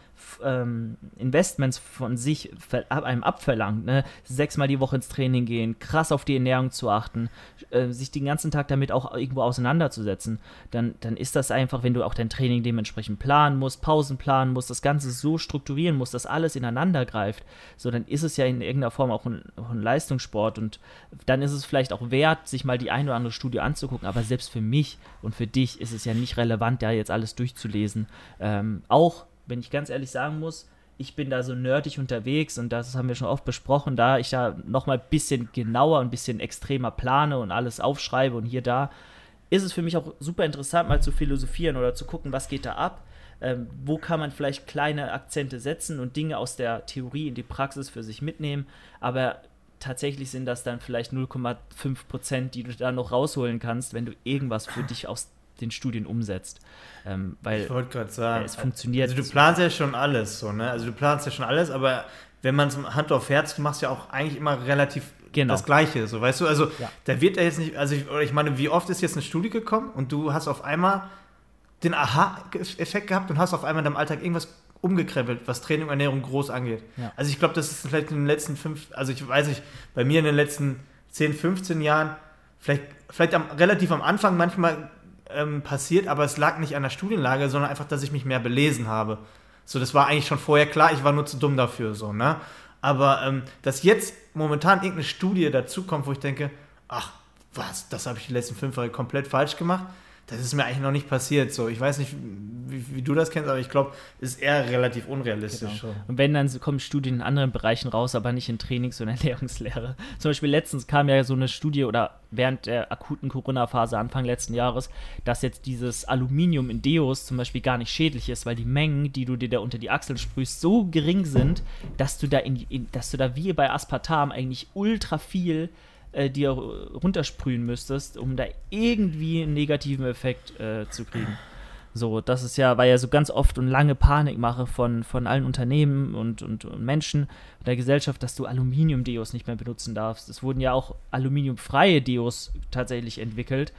ähm, Investments von sich einem abverlangt, ne? sechsmal die Woche ins Training gehen, krass auf die Ernährung zu achten, äh, sich den ganzen Tag damit auch irgendwo auseinanderzusetzen, dann, dann ist das einfach, wenn du auch dein Training dementsprechend planen musst, Pausen planen musst, das Ganze so strukturieren musst, dass alles ineinander greift, so dann ist es ja in irgendeiner Form auch ein, auch ein Leistungssport und dann ist es vielleicht auch wert, sich mal die eine oder andere Studie anzugucken, aber selbst für mich und für dich ist es ja nicht relevant, da jetzt alles durchzulesen. Ähm, auch wenn ich ganz ehrlich sagen muss, ich bin da so nerdig unterwegs und das haben wir schon oft besprochen, da ich da nochmal ein bisschen genauer, ein bisschen extremer plane und alles aufschreibe und hier da, ist es für mich auch super interessant, mal zu philosophieren oder zu gucken, was geht da ab. Ähm, wo kann man vielleicht kleine Akzente setzen und Dinge aus der Theorie in die Praxis für sich mitnehmen. Aber tatsächlich sind das dann vielleicht 0,5 Prozent, die du da noch rausholen kannst, wenn du irgendwas für dich aus den Studien umsetzt. Ähm, weil ich wollte gerade sagen, es funktioniert. Also du planst ja schon alles so, ne? Also du planst ja schon alles, aber wenn man es Hand auf Herz, du machst ja auch eigentlich immer relativ genau. das Gleiche, so weißt du? Also ja. da wird er jetzt nicht, also ich, ich meine, wie oft ist jetzt eine Studie gekommen und du hast auf einmal den Aha-Effekt gehabt und hast auf einmal in deinem Alltag irgendwas umgekrempelt, was Training und Ernährung groß angeht. Ja. Also ich glaube, das ist vielleicht in den letzten fünf, also ich weiß nicht, bei mir in den letzten 10, 15 Jahren, vielleicht, vielleicht am, relativ am Anfang manchmal ähm, passiert, aber es lag nicht an der Studienlage, sondern einfach, dass ich mich mehr belesen habe. So, das war eigentlich schon vorher klar, ich war nur zu dumm dafür, so, ne? Aber ähm, dass jetzt momentan irgendeine Studie dazukommt, wo ich denke, ach, was, das habe ich die letzten fünf Jahre komplett falsch gemacht, das ist mir eigentlich noch nicht passiert. So, ich weiß nicht, wie, wie du das kennst, aber ich glaube, ist eher relativ unrealistisch. Genau. Und wenn, dann kommen Studien in anderen Bereichen raus, aber nicht in Trainings- und Ernährungslehre. Zum Beispiel letztens kam ja so eine Studie oder während der akuten Corona-Phase Anfang letzten Jahres, dass jetzt dieses Aluminium in Deos zum Beispiel gar nicht schädlich ist, weil die Mengen, die du dir da unter die Achseln sprühst, so gering sind, dass du da in, in dass du da wie bei Aspartam eigentlich ultra viel äh, dir runtersprühen müsstest, um da irgendwie einen negativen Effekt äh, zu kriegen. So, das ist ja, war ja so ganz oft und lange Panikmache von, von allen Unternehmen und, und, und Menschen der Gesellschaft, dass du Aluminium-Deos nicht mehr benutzen darfst. Es wurden ja auch aluminiumfreie Deos tatsächlich entwickelt,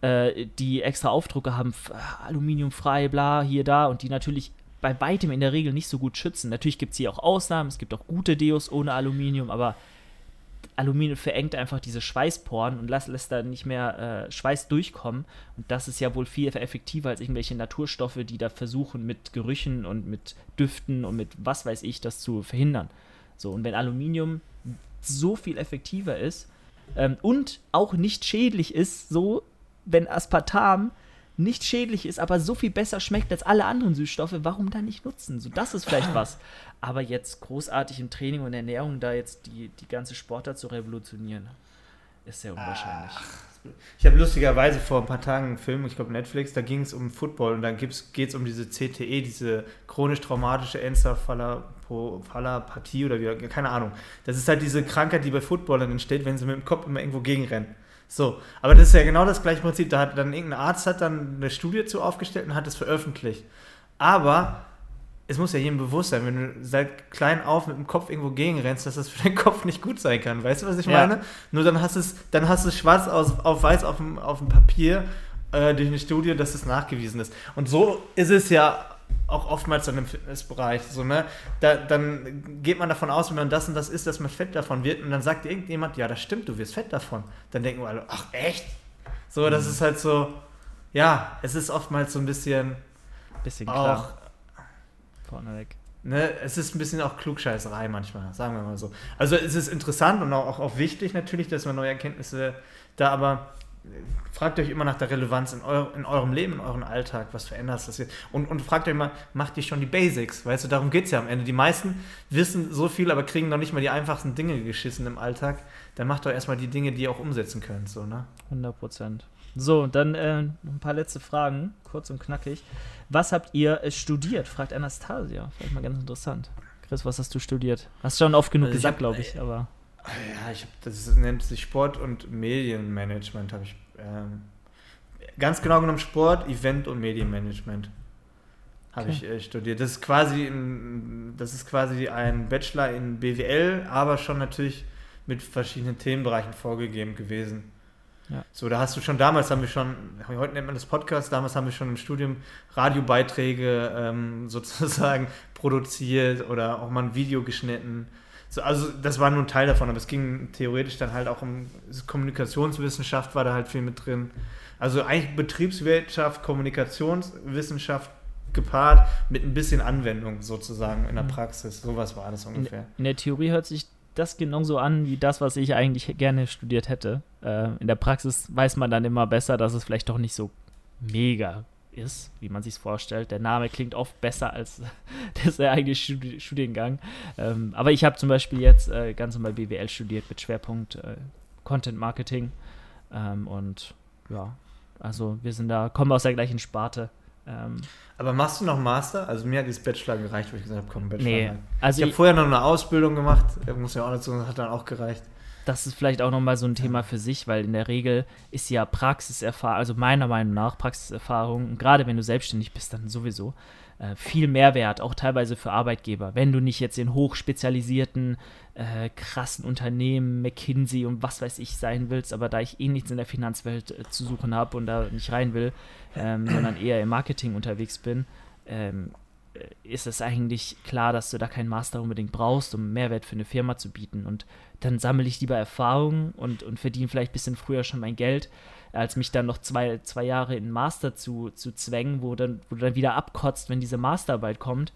äh, die extra Aufdrucke haben, aluminiumfrei, bla, hier, da und die natürlich bei weitem in der Regel nicht so gut schützen. Natürlich gibt es hier auch Ausnahmen, es gibt auch gute Deos ohne Aluminium, aber Aluminium verengt einfach diese Schweißporen und lässt, lässt da nicht mehr äh, Schweiß durchkommen. Und das ist ja wohl viel effektiver als irgendwelche Naturstoffe, die da versuchen, mit Gerüchen und mit Düften und mit was weiß ich, das zu verhindern. So, und wenn Aluminium so viel effektiver ist ähm, und auch nicht schädlich ist, so, wenn Aspartam nicht schädlich ist, aber so viel besser schmeckt als alle anderen Süßstoffe, warum dann nicht nutzen? So, das ist vielleicht was. Aber jetzt großartig im Training und Ernährung da jetzt die, die ganze Sportart zu revolutionieren, ist sehr unwahrscheinlich. Ach, ich habe lustigerweise vor ein paar Tagen einen Film, ich glaube Netflix, da ging es um Football und dann geht es um diese CTE, diese chronisch traumatische Enzephalopathie oder wie, keine Ahnung. Das ist halt diese Krankheit, die bei Footballern entsteht, wenn sie mit dem Kopf immer irgendwo gegenrennen. So, aber das ist ja genau das gleiche Prinzip. Da hat dann irgendein Arzt hat dann eine Studie zu aufgestellt und hat es veröffentlicht. Aber es muss ja jedem bewusst sein, wenn du seit klein auf mit dem Kopf irgendwo gegenrennst, dass das für deinen Kopf nicht gut sein kann. Weißt du, was ich ja. meine? Nur dann hast du es, dann hast du schwarz auf, auf weiß auf dem, auf dem Papier äh, durch eine Studie, dass es nachgewiesen ist. Und so ist es ja auch oftmals dann im Fitnessbereich. So, ne? Da, dann geht man davon aus, wenn man das und das isst, dass man fett davon wird. Und dann sagt irgendjemand, ja, das stimmt, du wirst fett davon. Dann denken wir alle, ach echt? So, das mhm. ist halt so, ja, es ist oftmals so ein bisschen. Bisschen Vorneweg. Ne, es ist ein bisschen auch Klugscheißerei manchmal, sagen wir mal so. Also es ist interessant und auch, auch wichtig natürlich, dass man neue Erkenntnisse da, aber fragt euch immer nach der Relevanz in, eur, in eurem Leben, in eurem Alltag, was verändert das jetzt? Und, und fragt euch mal, macht ihr schon die Basics? Weißt du, darum geht es ja am Ende. Die meisten wissen so viel, aber kriegen noch nicht mal die einfachsten Dinge geschissen im Alltag. Dann macht doch erstmal die Dinge, die ihr auch umsetzen könnt. So, ne? 100 Prozent. So, dann äh, ein paar letzte Fragen, kurz und knackig. Was habt ihr äh, studiert? Fragt Anastasia. Vielleicht mal ganz interessant. Chris, was hast du studiert? Hast schon oft genug also gesagt, glaube ich, aber. Ja, ich hab, das nennt sich Sport- und Medienmanagement, habe ich. Ähm, ganz genau genommen Sport, Event und Medienmanagement habe okay. ich äh, studiert. Das ist quasi ein, das ist quasi ein Bachelor in BWL, aber schon natürlich mit verschiedenen Themenbereichen vorgegeben gewesen. Ja. So, da hast du schon damals haben wir schon, heute nennt man das Podcast, damals haben wir schon im Studium Radiobeiträge ähm, sozusagen produziert oder auch mal ein Video geschnitten so, also das war nur ein Teil davon, aber es ging theoretisch dann halt auch um Kommunikationswissenschaft war da halt viel mit drin. Also eigentlich Betriebswirtschaft, Kommunikationswissenschaft gepaart mit ein bisschen Anwendung sozusagen in der mhm. Praxis. Sowas war das ungefähr. In, in der Theorie hört sich das genauso an wie das, was ich eigentlich gerne studiert hätte. Äh, in der Praxis weiß man dann immer besser, dass es vielleicht doch nicht so mega ist, wie man sich vorstellt. Der Name klingt oft besser als der eigentliche Studi Studiengang. Ähm, aber ich habe zum Beispiel jetzt äh, ganz normal BWL studiert mit Schwerpunkt äh, Content Marketing. Ähm, und ja, also wir sind da, kommen aus der gleichen Sparte. Ähm, aber machst du noch Master? Also mir hat dieses Bachelor gereicht, wo ich gesagt habe, komm, Bachelor. Nee, also ich habe vorher noch eine Ausbildung gemacht, muss ja auch dazu, hat dann auch gereicht das ist vielleicht auch nochmal so ein Thema für sich, weil in der Regel ist ja Praxiserfahrung, also meiner Meinung nach Praxiserfahrung, gerade wenn du selbstständig bist, dann sowieso äh, viel Mehrwert, auch teilweise für Arbeitgeber. Wenn du nicht jetzt in hochspezialisierten, äh, krassen Unternehmen, McKinsey und was weiß ich sein willst, aber da ich eh nichts in der Finanzwelt äh, zu suchen habe und da nicht rein will, ähm, sondern eher im Marketing unterwegs bin, ähm, äh, ist es eigentlich klar, dass du da keinen Master unbedingt brauchst, um Mehrwert für eine Firma zu bieten. Und dann sammle ich lieber Erfahrungen und, und verdiene vielleicht ein bisschen früher schon mein Geld, als mich dann noch zwei, zwei Jahre in Master zu, zu zwängen, wo, dann, wo du dann wieder abkotzt, wenn diese Masterarbeit kommt.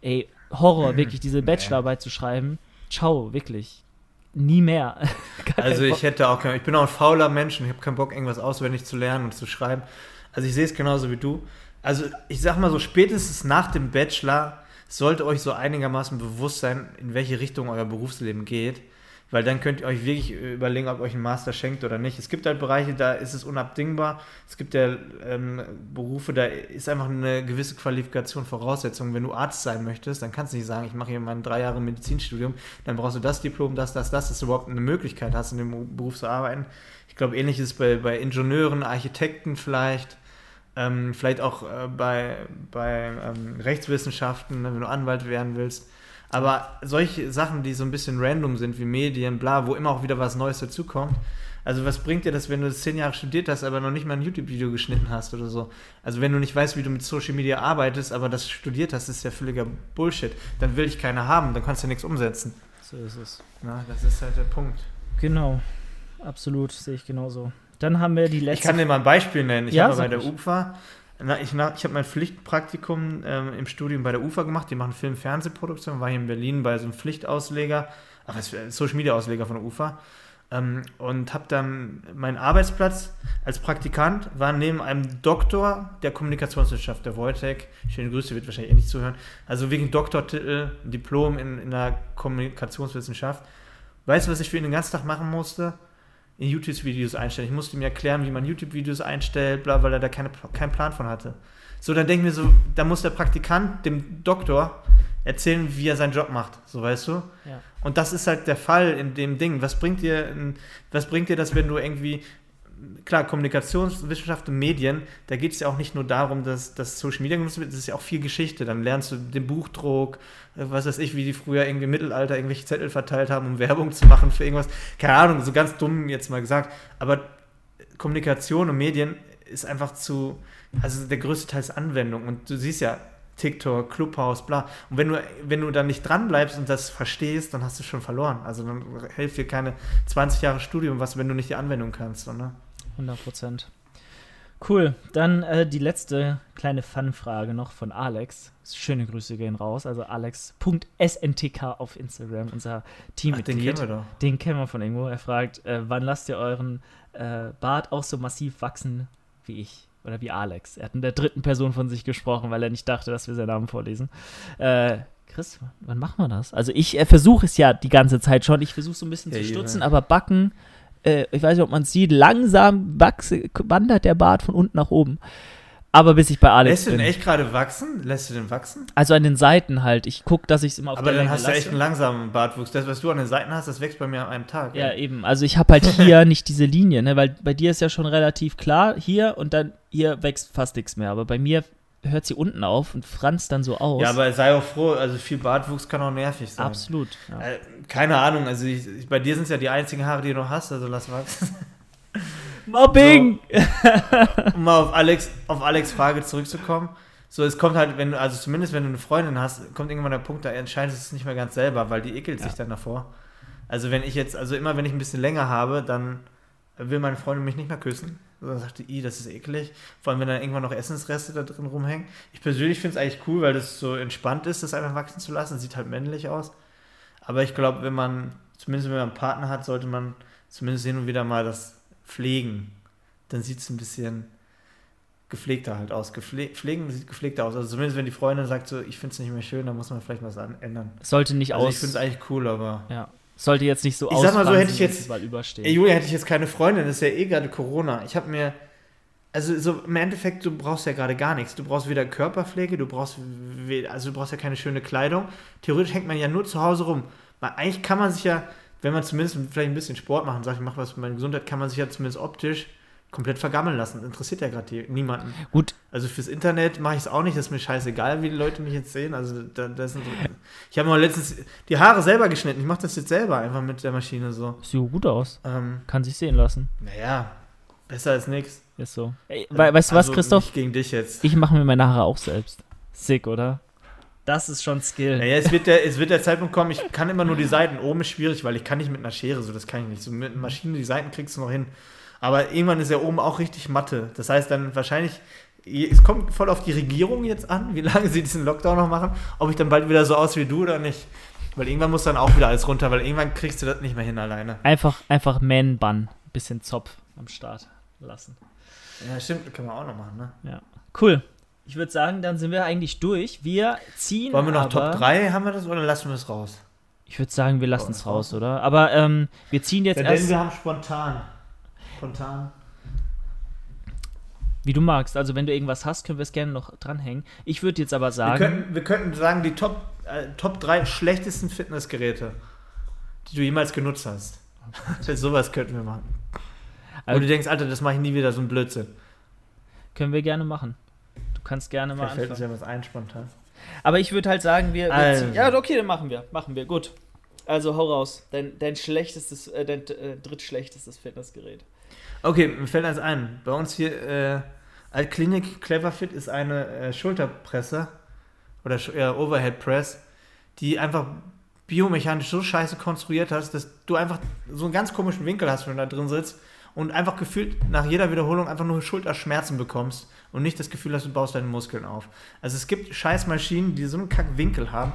Ey, Horror, wirklich diese Bachelorarbeit zu schreiben. Ciao, wirklich. Nie mehr. also ich hätte auch, ich bin auch ein fauler Mensch und ich habe keinen Bock, irgendwas auswendig zu lernen und zu schreiben. Also ich sehe es genauso wie du. Also ich sag mal so, spätestens nach dem Bachelor sollte euch so einigermaßen bewusst sein, in welche Richtung euer Berufsleben geht. Weil dann könnt ihr euch wirklich überlegen, ob euch ein Master schenkt oder nicht. Es gibt halt Bereiche, da ist es unabdingbar. Es gibt ja ähm, Berufe, da ist einfach eine gewisse Qualifikation Voraussetzung. Wenn du Arzt sein möchtest, dann kannst du nicht sagen, ich mache hier mein drei Jahre Medizinstudium, dann brauchst du das Diplom, das, das, das, dass du überhaupt eine Möglichkeit hast, in dem Beruf zu arbeiten. Ich glaube, ähnlich ist es bei, bei Ingenieuren, Architekten vielleicht. Ähm, vielleicht auch äh, bei, bei ähm, Rechtswissenschaften, wenn du Anwalt werden willst. Aber solche Sachen, die so ein bisschen random sind, wie Medien, bla, wo immer auch wieder was Neues dazukommt. Also was bringt dir das, wenn du zehn Jahre studiert hast, aber noch nicht mal ein YouTube-Video geschnitten hast oder so? Also wenn du nicht weißt, wie du mit Social Media arbeitest, aber das studiert hast, ist ja völliger Bullshit. Dann will ich keine haben, dann kannst du nichts umsetzen. So ist es. Na, das ist halt der Punkt. Genau. Absolut, sehe ich genauso. Dann haben wir die letzte. Ich kann dir mal ein Beispiel nennen. Ich Ja, habe bei der. UFA, na, ich, na, ich habe mein Pflichtpraktikum ähm, im Studium bei der UFA gemacht. Die machen Film- Fernsehproduktion. War hier in Berlin bei so einem Pflichtausleger, es ist Social Media Ausleger von der UFA. Ähm, und habe dann meinen Arbeitsplatz als Praktikant war neben einem Doktor der Kommunikationswissenschaft, der Wojtek. Schöne Grüße, wird wahrscheinlich eh nicht zuhören. Also wegen Doktortitel, Diplom in, in der Kommunikationswissenschaft. Weißt du, was ich für ihn den ganzen Tag machen musste? In YouTube-Videos einstellen. Ich musste ihm erklären, wie man YouTube-Videos einstellt, bla, weil er da keine, keinen Plan von hatte. So, dann denken wir so, da muss der Praktikant dem Doktor erzählen, wie er seinen Job macht. So, weißt du? Ja. Und das ist halt der Fall in dem Ding. Was bringt dir, was bringt dir das, wenn du irgendwie, klar, Kommunikationswissenschaft und Medien, da geht es ja auch nicht nur darum, dass, dass Social Media genutzt wird, das ist ja auch viel Geschichte. Dann lernst du den Buchdruck, äh, was weiß ich, wie die früher irgendwie im Mittelalter irgendwelche Zettel verteilt haben, um Werbung zu machen für irgendwas. Keine Ahnung, so ganz dumm jetzt mal gesagt. Aber Kommunikation und Medien ist einfach zu, also der größte Teil ist Anwendung. Und du siehst ja, TikTok, Clubhouse, bla. Und wenn du, wenn du da nicht dran bleibst und das verstehst, dann hast du schon verloren. Also dann hilft dir keine 20 Jahre Studium was, wenn du nicht die Anwendung kannst. So, ne? 100 Prozent. Cool. Dann äh, die letzte kleine Fun-Frage noch von Alex. Schöne Grüße gehen raus. Also alex.sntk auf Instagram, unser Ach, den kennen wir doch. Den kennen wir von irgendwo. Er fragt, äh, wann lasst ihr euren äh, Bart auch so massiv wachsen wie ich? Oder wie Alex. Er hat in der dritten Person von sich gesprochen, weil er nicht dachte, dass wir seinen Namen vorlesen. Äh, Chris, wann machen wir das? Also ich versuche es ja die ganze Zeit schon. Ich versuche so ein bisschen Ja, zu ja. stutzen, aber Backen, äh, ich weiß nicht, ob man es sieht, langsam wachse, wandert der Bart von unten nach oben. Aber bis ich bei Alex Lässt du den bin. echt gerade wachsen? Lässt du den wachsen? Also an den Seiten halt. Ich gucke, dass ich es immer auf Aber der dann Länge hast du echt lasse. einen langsamen Bartwuchs. Das, was du an den Seiten hast, das wächst bei mir an einem Tag. Ja, ey. eben. Also ich habe halt hier nicht diese Linie, ne? weil bei dir ist ja schon relativ klar hier und dann hier wächst fast nichts mehr. Aber bei mir hört sie unten auf und franzt dann so aus. ja, aber sei auch froh, also viel Bartwuchs kann auch nervig sein. Absolut. Ja. Äh, keine Ahnung, also ich, ich, bei dir sind es ja die einzigen Haare, die du noch hast, also lass wachsen. Mobbing! um mal auf Alex, auf Alex Frage zurückzukommen. So, es kommt halt, wenn du, also zumindest wenn du eine Freundin hast, kommt irgendwann der Punkt, da entscheidest du es nicht mehr ganz selber, weil die ekelt sich Ja. dann davor. Also wenn ich jetzt, also immer wenn ich ein bisschen länger habe, dann will meine Freundin mich nicht mehr küssen. So, Dann sagt die, "Ih, das ist eklig. Vor allem, wenn dann irgendwann noch Essensreste da drin rumhängen. Ich persönlich finde es eigentlich cool, weil das so entspannt ist, das einfach wachsen zu lassen. Sieht halt männlich aus. Aber ich glaube, wenn man, zumindest wenn man einen Partner hat, sollte man zumindest hin und wieder mal das pflegen. Dann sieht es ein bisschen gepflegter halt aus. Gefle pflegen sieht gepflegter aus. Also zumindest wenn die Freundin sagt so, ich finde es nicht mehr schön, dann muss man vielleicht was ändern. Sollte nicht Also aus. ich finde es eigentlich cool, aber... ja. Sollte jetzt nicht so Ich sag mal so, hätte ich jetzt- bald überstehen. Ey, Julia, hätte ich jetzt keine Freundin, das ist ja eh gerade Corona. Ich habe mir, also so im Endeffekt, du brauchst ja gerade gar nichts. Du brauchst weder Körperpflege, du brauchst, also du brauchst ja keine schöne Kleidung. Theoretisch hängt man ja nur zu Hause rum. Weil eigentlich kann man sich ja, wenn man zumindest vielleicht ein bisschen Sport machen, sagt, ich mache was für meine Gesundheit, kann man sich ja zumindest optisch komplett vergammeln lassen. Das interessiert ja gerade niemanden. Gut, Also fürs Internet mache ich es auch nicht, das ist mir scheißegal, wie die Leute mich jetzt sehen. Also da, das sind, ich habe mir letztens die Haare selber geschnitten. Ich mache das jetzt selber einfach mit der Maschine so. sieht gut aus. Ähm, Kann sich sehen lassen. naja, besser als nichts. Ist so. Ey, we weißt du was, Also Christoph? Nicht gegen dich jetzt. Ich mache mir meine Haare auch selbst. Sick, oder? Das ist schon Skill. Naja, es wird, der, es wird der Zeitpunkt kommen, ich kann immer nur die Seiten. Oben ist schwierig, weil ich kann nicht mit einer Schere, so das kann ich nicht. So mit einer Maschine die Seiten kriegst du noch hin. Aber irgendwann ist ja oben auch richtig Matte. Das heißt dann wahrscheinlich, es kommt voll auf die Regierung jetzt an, wie lange sie diesen Lockdown noch machen, ob ich dann bald wieder so aus wie du oder nicht. Weil irgendwann muss dann auch wieder alles runter, weil irgendwann kriegst du das nicht mehr hin alleine. Einfach, einfach Man-Bun. Bisschen Zopf am Start. lassen. Ja, stimmt, kann man auch noch machen, ne? Ja. Cool. Ich würde sagen, dann sind wir eigentlich durch. Wir ziehen. Wollen wir noch aber, Top 3, haben wir das, oder lassen wir es raus? Ich würde sagen, wir lassen es wir raus, oder? Aber ähm, wir ziehen jetzt Ja, erst, denn wir haben spontan. Spontan. wie du magst. Also, wenn du irgendwas hast, können wir es gerne noch dranhängen. Ich würde jetzt aber Wir sagen. könnten, wir könnten sagen, die Top, äh, Top 3 schlechtesten Fitnessgeräte, die du jemals genutzt hast. Sowas könnten wir machen. Also- Wo du denkst, Alter, das mache ich nie wieder, so ein Blödsinn. Können wir gerne machen. Du kannst gerne mal Vielleicht fällt uns anfangen. ja was ein spontan. Aber ich würde halt sagen, wir. Also. ja, okay, dann machen wir. Machen wir. Gut. Also hau raus. Dein, dein schlechtestes, äh, dein äh, drittschlechtestes Fitnessgerät. Okay, mir fällt eins ein. Bei uns hier, äh, Altklinik Cleverfit ist eine äh, Schulterpresse oder ja, Overhead Press, die einfach biomechanisch so scheiße konstruiert hast, dass du einfach so einen ganz komischen Winkel hast, wenn du da drin sitzt und einfach gefühlt nach jeder Wiederholung einfach nur Schulterschmerzen bekommst und nicht das Gefühl hast, du baust deine Muskeln auf. Also es gibt scheiß Maschinen, die so einen kack Winkel haben,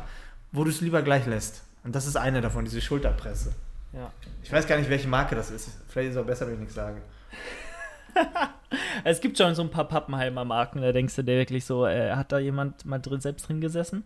wo du es lieber gleich lässt. Und das ist eine davon, diese Schulterpresse. Ja. Ich weiß gar nicht, welche Marke das ist. Vielleicht ist es auch besser, wenn ich nichts sage. Es gibt schon so ein paar Pappenheimer Marken, da denkst du dir wirklich so, äh, hat da jemand mal drin selbst drin gesessen?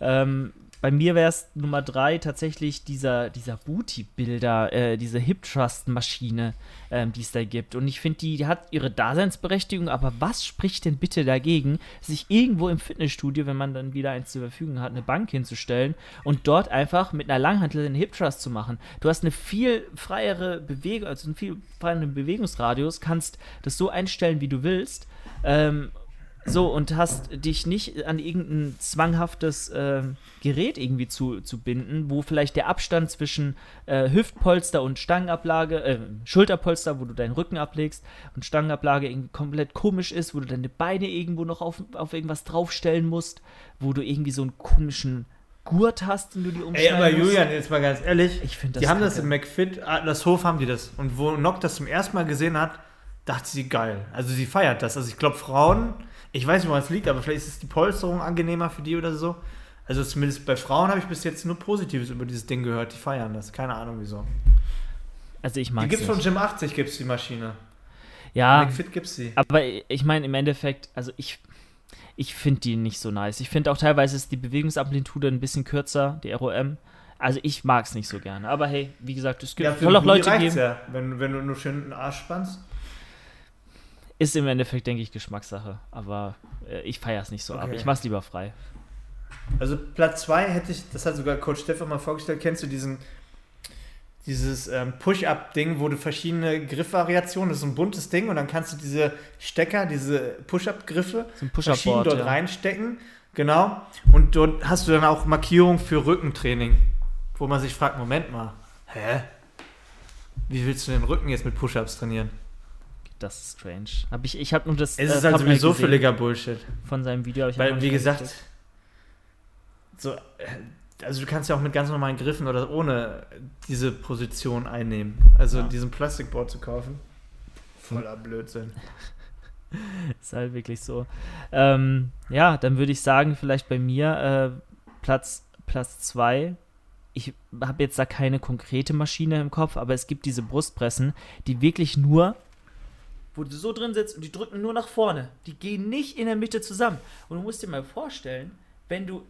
Ähm, bei mir wäre es Nummer drei tatsächlich dieser, dieser Booty-Bilder, äh, diese Hip-Trust-Maschine, ähm, die es da gibt. Und ich finde, die, die hat ihre Daseinsberechtigung, aber was spricht denn bitte dagegen, sich irgendwo im Fitnessstudio, wenn man dann wieder eins zur Verfügung hat, eine Bank hinzustellen und dort einfach mit einer Langhantel den Hip-Trust zu machen? Du hast eine viel freiere Bewegung, also einen viel freieren Bewegungsradius, kannst das so einstellen, wie du willst. Ähm, so, und hast dich nicht an irgendein zwanghaftes ähm, Gerät irgendwie zu, zu binden, wo vielleicht der Abstand zwischen äh, Hüftpolster und Stangenablage, äh, Schulterpolster, wo du deinen Rücken ablegst, und Stangenablage irgendwie komplett komisch ist, wo du deine Beine irgendwo noch auf, auf irgendwas draufstellen musst, wo du irgendwie so einen komischen Gurt hast, den du dir Ey, umschneiden aber musst. Julian, jetzt mal ganz ehrlich, Ich das die haben das im McFit, Atlashof haben die das. Und wo Nock das zum ersten Mal gesehen hat, dachte sie geil. Also sie feiert das. Also ich glaube Frauen, ich weiß nicht, woran es liegt, aber vielleicht ist es die Polsterung angenehmer für die oder so. Also zumindest bei Frauen habe ich bis jetzt nur Positives über dieses Ding gehört. Die feiern das. Keine Ahnung wieso. Also ich Die mag gibt's es von. Gym 80, gibt's die Maschine. Ja, McFit gibt's sie. Aber ich meine, im Endeffekt, also ich, ich finde die nicht so nice. Ich finde auch teilweise ist die Bewegungsamplitude ein bisschen kürzer, die ROM. Also ich mag es nicht so gerne. Aber hey, wie gesagt, es gibt, Ja, soll auch Leute geben. ja, wenn, wenn du nur schön den Arsch spannst. Ist im Endeffekt, denke ich, Geschmackssache. Aber äh, ich feiere es nicht so ab. Okay. Ich mach's lieber frei. Also Platz 2 hätte ich, das hat sogar Coach Stefan mal vorgestellt, kennst du diesen dieses ähm, Push-Up-Ding, wo du verschiedene Griffvariationen, das ist ein buntes Ding und dann kannst du diese Stecker, diese Push-Up-Griffe So ein verschieden dort Ja. reinstecken. Genau. Und dort hast du dann auch Markierungen für Rückentraining, wo man sich fragt, Moment mal, hä? Wie willst du den Rücken jetzt mit Push-Ups trainieren? Das ist strange. Hab ich ich habe nur das. Es äh, ist halt Thumbnail sowieso gesehen völliger Bullshit. Von seinem Video. ich Weil, wie gesagt, angeguckt. so, äh, also du kannst ja auch mit ganz normalen Griffen oder ohne diese Position einnehmen. Also Ja. diesen Plastikboard zu kaufen. Voller Blödsinn. Ist halt wirklich so. Ähm, ja, dann würde ich sagen, vielleicht bei mir äh, Platz Platz zwei. Ich habe jetzt da keine konkrete Maschine im Kopf, aber es gibt diese Brustpressen, die wirklich nur, wo du so drin sitzt und die drücken nur nach vorne. Die gehen nicht in der Mitte zusammen. Und du musst dir mal vorstellen, wenn du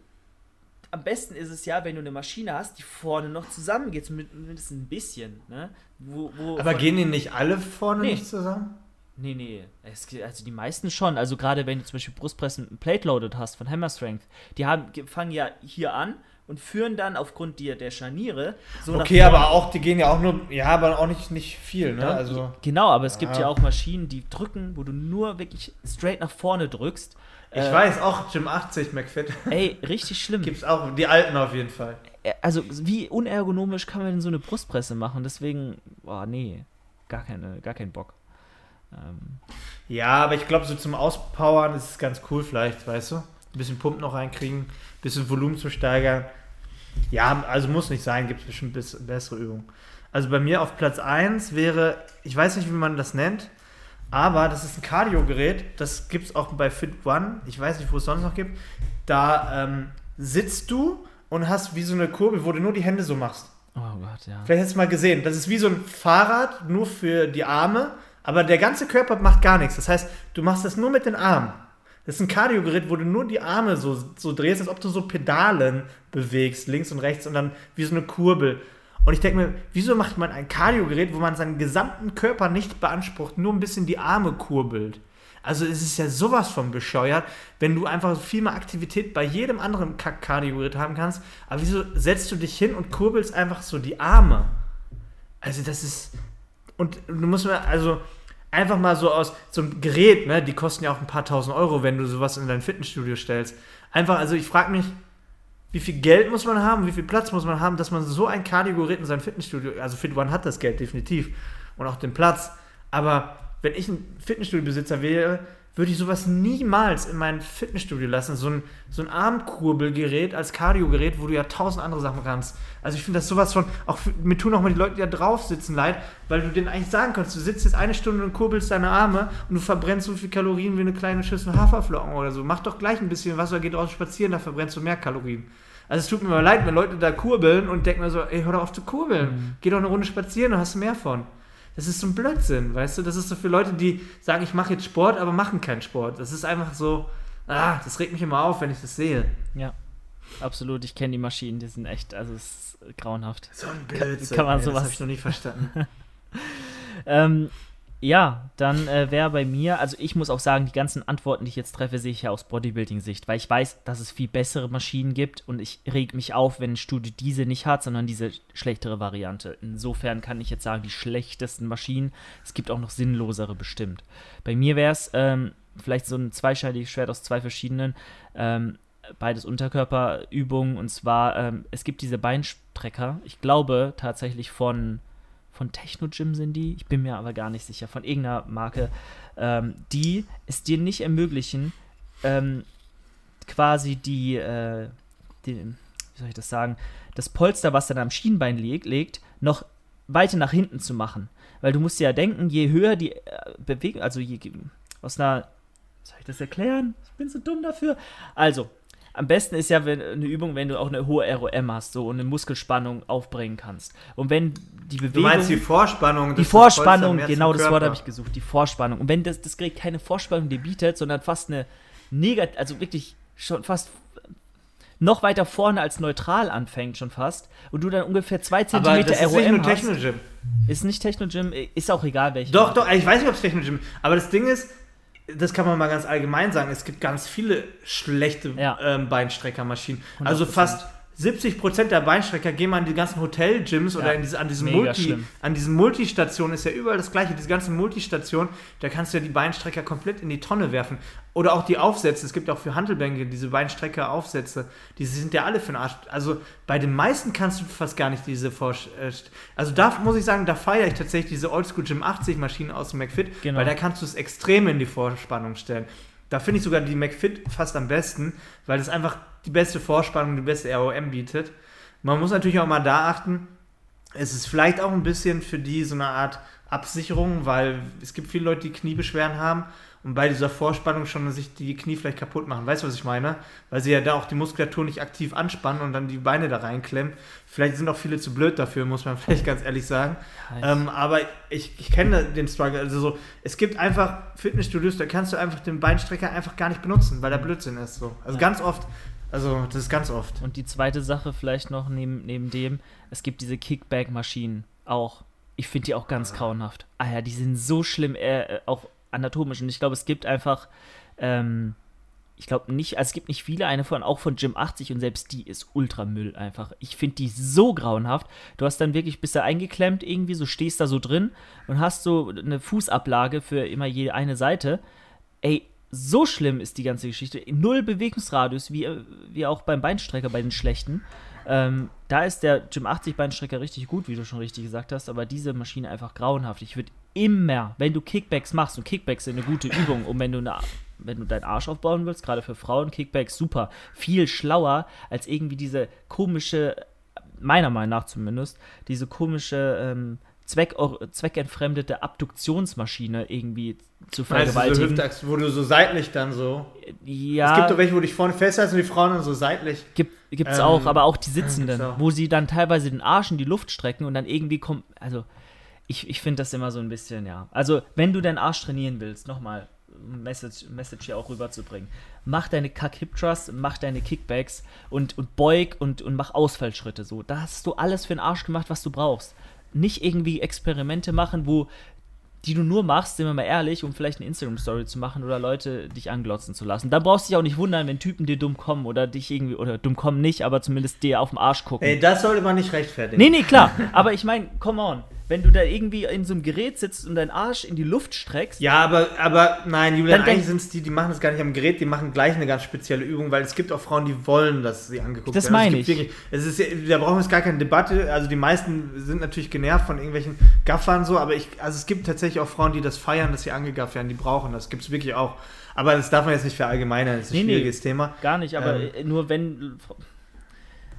am besten ist es ja, wenn du eine Maschine hast, die vorne noch zusammengeht, zumindest ein bisschen, ne? Wo, wo Aber gehen die nicht alle vorne Nee. nicht zusammen? Nee, nee. Es, also die meisten schon. Also gerade wenn du zum Beispiel Brustpressen mit einem Plate Loaded hast von Hammer Strength, die haben, ge- fangen ja hier an und führen dann aufgrund der, der Scharniere so Okay, aber auch, die gehen ja auch nur, ja, aber auch nicht, nicht viel, ne? Ja, Also, genau, aber es gibt Ja. ja auch Maschinen, die drücken, wo du nur wirklich straight nach vorne drückst. ich Äh, weiß, auch Gym 80 McFit Ey, richtig schlimm. gibt's auch, die alten auf jeden Fall. Äh, Also, wie unergonomisch kann man denn so eine Brustpresse machen? Deswegen, boah, nee, gar, keine, gar keinen Bock. Ähm, Ja, aber ich glaube, so zum Auspowern ist es ganz cool vielleicht, weißt du? Ein bisschen Pump noch reinkriegen, ein bisschen Volumen zu steigern. Ja, also muss nicht sein, gibt es bestimmt bis, bessere Übungen. Also bei mir auf Platz 1 wäre, ich weiß nicht, wie man das nennt, aber das ist ein Cardio-Gerät, das gibt es auch bei Fit One, ich weiß nicht, wo es sonst noch gibt. Da ähm, sitzt du und hast wie so eine Kurbel, wo du nur die Hände so machst. oh Gott, ja. Vielleicht hast du mal gesehen, das ist wie so ein Fahrrad, nur für die Arme, aber der ganze Körper macht gar nichts. Das heißt, du machst das nur mit den Armen. Das ist ein Cardio-Gerät, wo du nur die Arme so, so drehst, als ob du so Pedalen bewegst, links und rechts und dann wie so eine Kurbel. Und ich denke mir, wieso macht man ein Cardio-Gerät, wo man seinen gesamten Körper nicht beansprucht, nur ein bisschen die Arme kurbelt? Also es ist ja sowas von bescheuert, wenn du einfach viel mehr Aktivität bei jedem anderen Cardio-Gerät haben kannst. Aber wieso setzt du dich hin und kurbelst einfach so die Arme? Also das ist... Und du musst mir, also einfach mal so aus so einem Gerät, ne, die kosten ja auch ein paar tausend Euro, wenn du sowas in dein Fitnessstudio stellst. Einfach, also ich frage mich, wie viel Geld muss man haben, wie viel Platz muss man haben, dass man so ein Cardio-Gerät in sein Fitnessstudio, also Fit One hat das Geld definitiv und auch den Platz, aber wenn ich ein Fitnessstudio-Besitzer wäre, würde ich sowas niemals in mein Fitnessstudio lassen. So ein, so ein Armkurbelgerät als Cardio-Gerät, wo du ja tausend andere Sachen kannst. Also ich finde das sowas von, auch mir tun auch mal die Leute, die da drauf sitzen, leid, weil du denen eigentlich sagen kannst, du sitzt jetzt eine Stunde und kurbelst deine Arme und du verbrennst so viel Kalorien wie eine kleine Schüssel Haferflocken oder so. Mach doch gleich ein bisschen Wasser, geh draußen spazieren, da verbrennst du mehr Kalorien. Also es tut mir mal leid, wenn Leute da kurbeln und denken mir so, ey, hör doch auf zu kurbeln. Mhm. Geh doch eine Runde spazieren, dann hast du mehr von. Das ist so ein Blödsinn, weißt du? Das ist so für Leute, die sagen, ich mache jetzt Sport, aber machen keinen Sport. Das ist einfach so, ah, das regt mich immer auf, wenn ich das sehe. Ja, absolut. Ich kenne die Maschinen, die sind echt, also es ist grauenhaft. So ein Blödsinn. Kann, kann man ey, sowas. Das habe ich noch nie verstanden. ähm, ja, dann äh, wäre bei mir, also ich muss auch sagen, die ganzen Antworten, die ich jetzt treffe, sehe ich ja aus Bodybuilding-Sicht, weil ich weiß, dass es viel bessere Maschinen gibt und ich reg mich auf, wenn ein Studio diese nicht hat, sondern diese schlechtere Variante. Insofern kann ich jetzt sagen, die schlechtesten Maschinen, es gibt auch noch sinnlosere bestimmt. Bei mir wäre es ähm, vielleicht so ein zweischneidiges Schwert aus zwei verschiedenen, ähm, beides Unterkörperübungen und zwar, ähm, es gibt diese Beinstrecker, ich glaube tatsächlich von von Technogym sind die, ich bin mir aber gar nicht sicher, von irgendeiner Marke, ähm, die es dir nicht ermöglichen, ähm, quasi die, äh, die, wie soll ich das sagen, das Polster, was dann am Schienbein leg, legt, noch weiter nach hinten zu machen. Weil du musst ja denken, je höher die äh, Bewegung, also je, aus einer, soll ich das erklären? Ich bin so dumm dafür. Also, am besten ist ja wenn, eine Übung, wenn du auch eine hohe ROM hast so, und eine Muskelspannung aufbringen kannst. Und wenn die Bewegung. Du meinst die Vorspannung? Die Vorspannung, genau das Wort habe ich gesucht. Die Vorspannung. Und wenn das, das Gerät keine Vorspannung dir bietet, sondern fast eine negativ, also wirklich schon fast noch weiter vorne als neutral anfängt schon fast und du dann ungefähr 2 cm ROM ist nicht nur Technogym. Ist nicht Technogym, ist auch egal welches. Doch, doch, ich weiß nicht, ob es Technogym ist, aber das Ding ist, das kann man mal ganz allgemein sagen, es gibt ganz viele schlechte ja. ähm, Beinstreckermaschinen. 100%. Also fast 70 Prozent der Beinstrecker gehen mal an die ganzen Hotel-Gyms ja, oder diese, an diesen Multi, an diesen Multistationen ist ja überall das gleiche. Diese ganzen Multistationen, da kannst du ja die Beinstrecker komplett in die Tonne werfen. Oder auch die Aufsätze. Es gibt auch für Handelbänke diese Beinstrecker-Aufsätze. Die sind ja alle für den Arsch. Also bei den meisten kannst du fast gar nicht diese Vorsch äh, Also da muss ich sagen, da feiere ich tatsächlich diese Oldschool Gym 80 Maschinen aus dem McFit, genau. weil da kannst du es extrem in die Vorspannung stellen. Da finde ich sogar die McFit fast am besten, weil es einfach die beste Vorspannung, die beste ROM bietet. Man muss natürlich auch mal da achten, es ist vielleicht auch ein bisschen für die so eine Art Absicherung, weil es gibt viele Leute, die Kniebeschwerden haben und bei dieser Vorspannung schon sich die Knie vielleicht kaputt machen. Weißt du, was ich meine? Weil sie ja da auch die Muskulatur nicht aktiv anspannen und dann die Beine da reinklemmen. Vielleicht sind auch viele zu blöd dafür, muss man vielleicht ganz ehrlich sagen. Ähm, aber ich, ich kenne den Struggle. Also so, es gibt einfach Fitnessstudios, da kannst du einfach den Beinstrecker einfach gar nicht benutzen, weil der Blödsinn ist. So. Also ja. ganz oft. Also, das ist ganz oft. Und die zweite Sache vielleicht noch neben, neben dem, es gibt diese Kickback-Maschinen auch. Ich finde die auch ganz grauenhaft. Ah ja, die sind so schlimm, äh, auch anatomisch. Und ich glaube, es gibt einfach, ähm, ich glaube nicht, also es gibt nicht viele, eine von, auch von Gym 80 und selbst die ist Ultramüll einfach. Ich finde die so grauenhaft. Du hast dann wirklich, bist da eingeklemmt irgendwie, so stehst da so drin und hast so eine Fußablage für immer je eine Seite. Ey, so schlimm ist die ganze Geschichte. Null Bewegungsradius, wie, wie auch beim Beinstrecker bei den schlechten. Ähm, da ist der Gym 80 Beinstrecker richtig gut, wie du schon richtig gesagt hast, aber diese Maschine einfach grauenhaft. Ich würde immer, wenn du Kickbacks machst, und Kickbacks sind eine gute Übung, um wenn du eine, wenn du deinen Arsch aufbauen willst, gerade für Frauen, Kickbacks super, viel schlauer als irgendwie diese komische, meiner Meinung nach zumindest, diese komische ähm, Zweck, zweckentfremdete Abduktionsmaschine irgendwie zu vergewaltigen. Also so wo du so seitlich dann so. Ja. Es gibt doch welche, wo dich vorne festhältst und die Frauen dann so seitlich. Gibt, gibt's ähm, auch, aber auch die Sitzenden, auch. wo sie dann teilweise den Arsch in die Luft strecken und dann irgendwie kommt, also ich, ich finde das immer so ein bisschen, ja. Also, wenn du deinen Arsch trainieren willst, nochmal, Message, Message hier auch rüberzubringen. Mach deine Kack-Hip-Trust, mach deine Kickbacks und, und beug und, und mach Ausfallschritte. So, da hast du alles für den Arsch gemacht, was du brauchst. Nicht irgendwie Experimente machen, wo die du nur machst, sind wir mal ehrlich, um vielleicht eine Instagram-Story zu machen oder Leute dich anglotzen zu lassen. Dann brauchst du dich auch nicht wundern, wenn Typen dir dumm kommen oder dich irgendwie, oder dumm kommen nicht, aber zumindest dir auf den Arsch gucken. Ey, das sollte man nicht rechtfertigen. Nee, nee, klar. aber ich meine, come on wenn du da irgendwie in so einem Gerät sitzt und deinen Arsch in die Luft streckst. Ja, aber, aber nein, Julian, eigentlich sind es die, die machen das gar nicht am Gerät, die machen gleich eine ganz spezielle Übung, weil es gibt auch Frauen, die wollen, dass sie angeguckt das werden. Das meine ich. Wirklich, es ist, da brauchen wir jetzt gar keine Debatte. Also die meisten sind natürlich genervt von irgendwelchen Gaffern so, aber ich, also es gibt tatsächlich auch Frauen, die das feiern, dass sie angegafft werden, die brauchen das. Gibt es wirklich auch. Aber das darf man jetzt nicht verallgemeinern, das ist ein nee, schwieriges nee, Thema. Gar nicht, aber ähm, nur wenn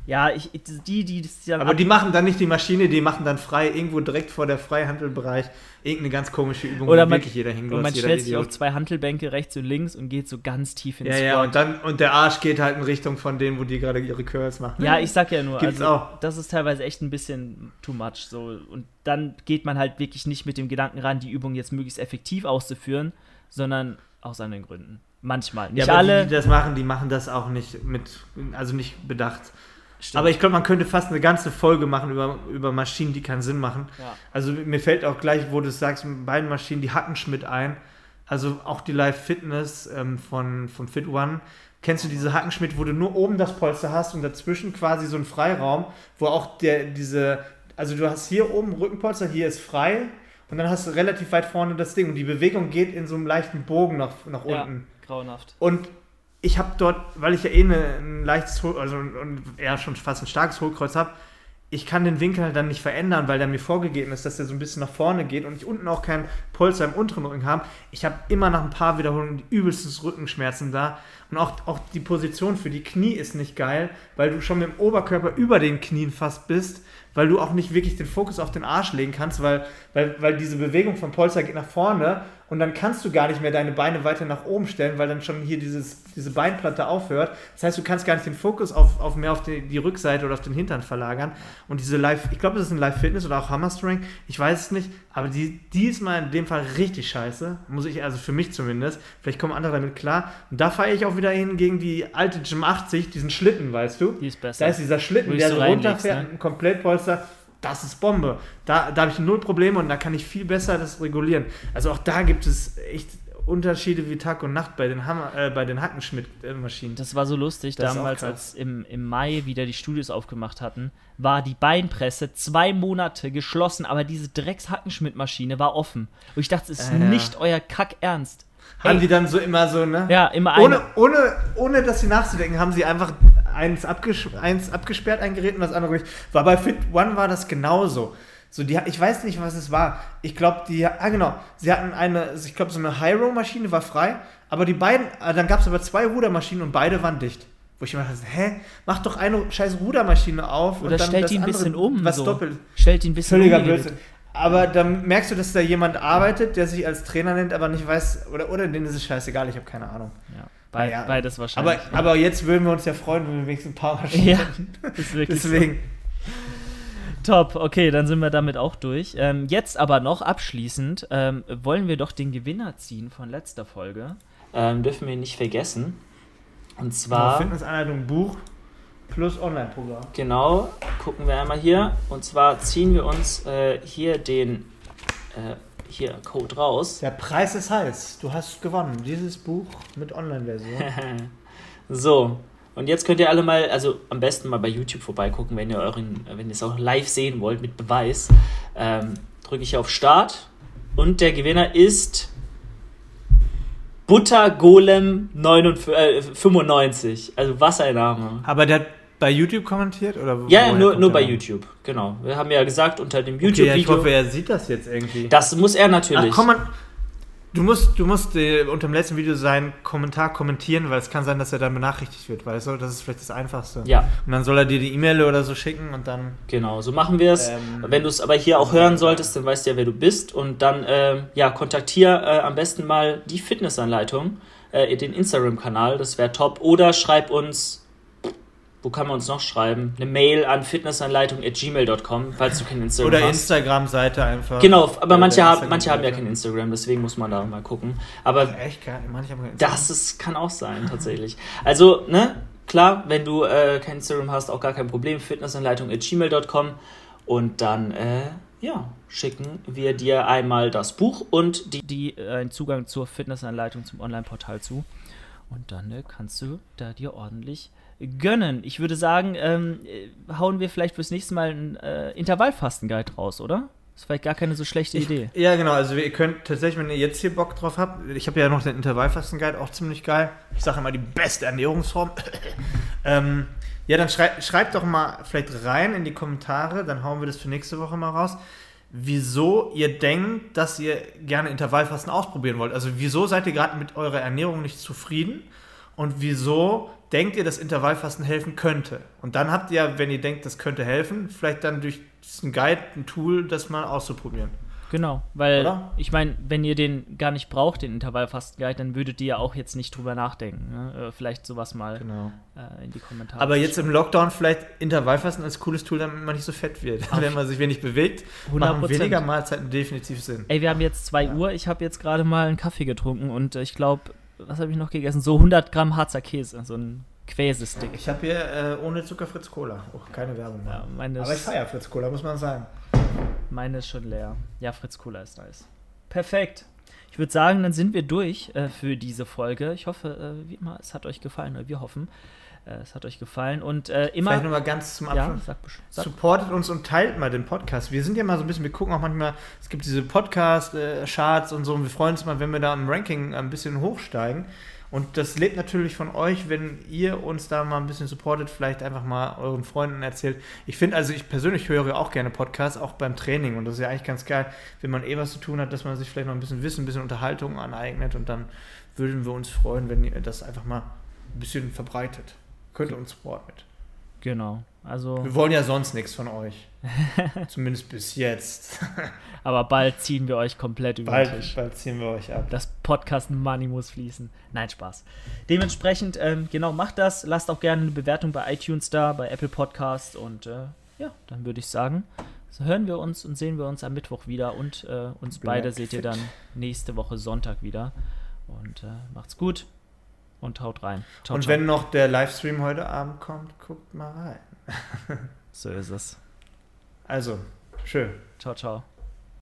ja, ich, die, die das dann Aber die machen dann nicht die Maschine, die machen dann frei, irgendwo direkt vor der Freihandelbereich, irgendeine ganz komische Übung, Oder wo man, wirklich jeder hinglotzt. Und man stellt sich auf zwei Handelbänke rechts und links und geht so ganz tief ins Ja, Squat. ja, und, dann, und der Arsch geht halt in Richtung von denen, wo die gerade ihre Curls machen. Ja, ich sag ja nur, Gibt's also, auch. das ist teilweise echt ein bisschen too much. So. Und dann geht man halt wirklich nicht mit dem Gedanken ran, die Übung jetzt möglichst effektiv auszuführen, sondern aus anderen Gründen. Manchmal. Nicht ja, alle. Die, die das machen, die machen das auch nicht mit, also nicht bedacht. Stimmt. Aber ich glaube, man könnte fast eine ganze Folge machen über, über Maschinen, die keinen Sinn machen. Ja. Also mir fällt auch gleich, wo du sagst, beiden Maschinen, die Hackenschmidt ein. Also auch die Live Fitness ähm, von, von Fit One. Kennst du diese Hackenschmidt, wo du nur oben das Polster hast und dazwischen quasi so ein Freiraum, wo auch der, diese, also du hast hier oben Rückenpolster, hier ist frei und dann hast du relativ weit vorne das Ding und die Bewegung geht in so einem leichten Bogen nach, nach unten. Ja, grauenhaft. Und ich habe dort, weil ich ja eh eine, ein leichtes, also eher schon fast ein starkes Hohlkreuz habe, ich kann den Winkel halt dann nicht verändern, weil der mir vorgegeben ist, dass der so ein bisschen nach vorne geht und ich unten auch keinen Polster im unteren Rücken habe. Ich habe immer nach ein paar Wiederholungen die übelsten Rückenschmerzen da. Und auch, auch die Position für die Knie ist nicht geil, weil du schon mit dem Oberkörper über den Knien fast bist weil du auch nicht wirklich den Fokus auf den Arsch legen kannst, weil, weil, weil diese Bewegung vom Polster geht nach vorne und dann kannst du gar nicht mehr deine Beine weiter nach oben stellen, weil dann schon hier dieses, diese Beinplatte aufhört. Das heißt, du kannst gar nicht den Fokus auf, auf mehr auf die, die Rückseite oder auf den Hintern verlagern. Und diese Live, ich glaube, das ist ein Live Fitness oder auch Hammerstring, ich weiß es nicht, aber die, die ist mal in dem Fall richtig scheiße, muss ich, also für mich zumindest. Vielleicht kommen andere damit klar. Und da fahre ich auch wieder hin gegen die alte Gym 80, diesen Schlitten, weißt du? Die ist besser. Da ist dieser Schlitten, der so runterfährt, ne? ein Komplettpolster das ist Bombe. Da, da habe ich null Probleme und da kann ich viel besser das regulieren. Also auch da gibt es echt Unterschiede wie Tag und Nacht bei den, Hammer, äh, bei den Hackenschmidt-Maschinen. Das war so lustig, das damals, als im, im Mai wieder die Studios aufgemacht hatten, war die Beinpresse zwei Monate geschlossen, aber diese Drecks-Hackenschmidt-Maschine war offen. Und ich dachte, es ist äh, nicht euer Kack ernst. Haben die dann so immer so, ne? Ja, immer ohne, ohne, ohne dass sie nachzudenken, haben sie einfach eins, abges eins abgesperrt, ein Gerät und das andere nicht. War bei Fit One war das genauso. So, die, ich weiß nicht, was es war. Ich glaube, die, ah genau, sie hatten eine, ich glaube, so eine High-Row-Maschine war frei, aber die beiden, ah, dann gab es aber zwei Rudermaschinen und beide waren dicht. Wo ich immer dachte, hä, mach doch eine scheiß Rudermaschine auf. Oder stellt die ein bisschen um. Was so. doppelt. Stellt die ein bisschen Völliger um. Blödsinn. Aber dann merkst du, dass da jemand arbeitet, der sich als Trainer nennt, aber nicht weiß, oder, oder denen ist es scheißegal, ich habe keine Ahnung. Ja. Be ja. Beides wahrscheinlich. Aber, aber jetzt würden wir uns ja freuen, wenn wir wenigstens ein paar Maschinen Ja, ist wirklich Deswegen. So. Top, okay, dann sind wir damit auch durch. Ähm, jetzt aber noch abschließend ähm, wollen wir doch den Gewinner ziehen von letzter Folge. Ähm, dürfen wir nicht vergessen. Und zwar. Fitnessanleitung Buch plus Online-Programm. Genau, gucken wir einmal hier. Und zwar ziehen wir uns äh, hier den äh, hier Code raus. Der Preis ist heiß. Du hast gewonnen. Dieses Buch mit Online-Version. so. Und jetzt könnt ihr alle mal, also am besten mal bei YouTube vorbeigucken, wenn ihr euren, wenn ihr es auch live sehen wollt mit Beweis. Ähm, drücke ich auf Start und der Gewinner ist Buttergolem 95. Äh, also was ein Name. Aber der bei YouTube kommentiert? Oder ja, nur, nur bei YouTube, genau. Wir haben ja gesagt, unter dem YouTube-Video. Okay, ja, ich hoffe, er sieht das jetzt irgendwie. Das muss er natürlich. Ach, komm, man, du musst, du musst äh, unter dem letzten Video seinen Kommentar kommentieren, weil es kann sein, dass er dann benachrichtigt wird, weißt du? Das ist vielleicht das Einfachste. Ja. Und dann soll er dir die E-Mail oder so schicken und dann. Genau, so machen wir es. Ähm, Wenn du es aber hier auch hören solltest, dann weißt du ja, wer du bist. Und dann, ähm, ja, kontaktier äh, am besten mal die Fitnessanleitung, äh, den Instagram-Kanal, das wäre top. Oder schreib uns wo kann man uns noch schreiben? Eine Mail an fitnessanleitung.gmail.com, falls du kein Instagram Oder hast. Instagram-Seite einfach. Genau, aber Oder manche, haben, manche haben ja kein Instagram, deswegen muss man da mal gucken. Aber Echt geil, manche haben kein Instagram. das ist, kann auch sein, tatsächlich. Also, ne, klar, wenn du äh, kein Instagram hast, auch gar kein Problem. Fitnessanleitung.gmail.com und dann, äh, ja, schicken wir dir einmal das Buch und die, die äh, einen Zugang zur Fitnessanleitung zum Online-Portal zu. Und dann äh, kannst du da dir ordentlich gönnen. Ich würde sagen, ähm, äh, hauen wir vielleicht fürs nächste Mal einen äh, Intervallfasten-Guide raus, oder? Das ist vielleicht gar keine so schlechte Idee. Ja, genau. Also ihr könnt tatsächlich, wenn ihr jetzt hier Bock drauf habt, ich habe ja noch den Intervallfasten-Guide, auch ziemlich geil. Ich sage immer die beste Ernährungsform. ähm, ja, dann schrei schreibt doch mal vielleicht rein in die Kommentare, dann hauen wir das für nächste Woche mal raus, wieso ihr denkt, dass ihr gerne Intervallfasten ausprobieren wollt. Also wieso seid ihr gerade mit eurer Ernährung nicht zufrieden und wieso denkt ihr, dass Intervallfasten helfen könnte? Und dann habt ihr, wenn ihr denkt, das könnte helfen, vielleicht dann durch diesen Guide ein Tool, das mal auszuprobieren. Genau, weil Oder? ich meine, wenn ihr den gar nicht braucht, den Intervallfasten-Guide, dann würdet ihr ja auch jetzt nicht drüber nachdenken. Ne? Äh, vielleicht sowas mal Genau. äh, in die Kommentare. Aber jetzt im Lockdown vielleicht Intervallfasten als cooles Tool, damit man nicht so fett wird. Auf- Wenn man sich wenig bewegt, machen 100%. weniger Mahlzeiten definitiv Sinn. Ey, wir haben jetzt 2 Uhr, ich habe jetzt gerade mal einen Kaffee getrunken und äh, ich glaube, was habe ich noch gegessen? So 100 Gramm Harzer Käse, so ein Quäsestick. Ich habe hier äh, ohne Zucker Fritz Cola. Oh, keine Werbung mehr. Ja, meine, Aber ich feiere Fritz Cola, muss man sagen. Meine ist schon leer. Ja, Fritz Cola ist nice. Perfekt. Ich würde sagen, dann sind wir durch äh, für diese Folge. Ich hoffe, äh, wie immer, es hat euch gefallen, oder wir hoffen, äh, es hat euch gefallen. Und äh, Vielleicht immer. nochmal ganz zum Ja, Abschluss. sag, besch- sag. Supportet uns und teilt mal den Podcast. Wir sind ja mal so ein bisschen, wir gucken auch manchmal, es gibt diese Podcast-Charts und so und wir freuen uns mal, wenn wir da im Ranking ein bisschen hochsteigen. Und das lebt natürlich von euch, wenn ihr uns da mal ein bisschen supportet, vielleicht einfach mal euren Freunden erzählt. Ich finde, also ich persönlich höre auch gerne Podcasts, auch beim Training. Und das ist ja eigentlich ganz geil, wenn man eh was zu tun hat, dass man sich vielleicht noch ein bisschen Wissen, ein bisschen Unterhaltung aneignet. Und dann würden wir uns freuen, wenn ihr das einfach mal ein bisschen verbreitet. Könnt ihr uns supporten mit. Genau. Also, Wir wollen ja sonst nichts von euch. Zumindest bis jetzt. aber bald ziehen wir euch komplett über den Bald, Tisch. bald ziehen wir euch ab. Das Podcast Money muss fließen. Nein, Spaß. Dementsprechend, ähm, genau, macht das. Lasst auch gerne eine Bewertung bei iTunes da, bei Apple Podcast. Und äh, ja, dann würde ich sagen, so hören wir uns und sehen wir uns am Mittwoch wieder. Und äh, uns Black beide seht ihr Fit. dann nächste Woche Sonntag wieder. Und äh, macht's gut und haut rein. Ciao, Und ciao. wenn noch der Livestream heute Abend kommt, guckt mal rein. so ist es. Also, schön. Ciao, ciao.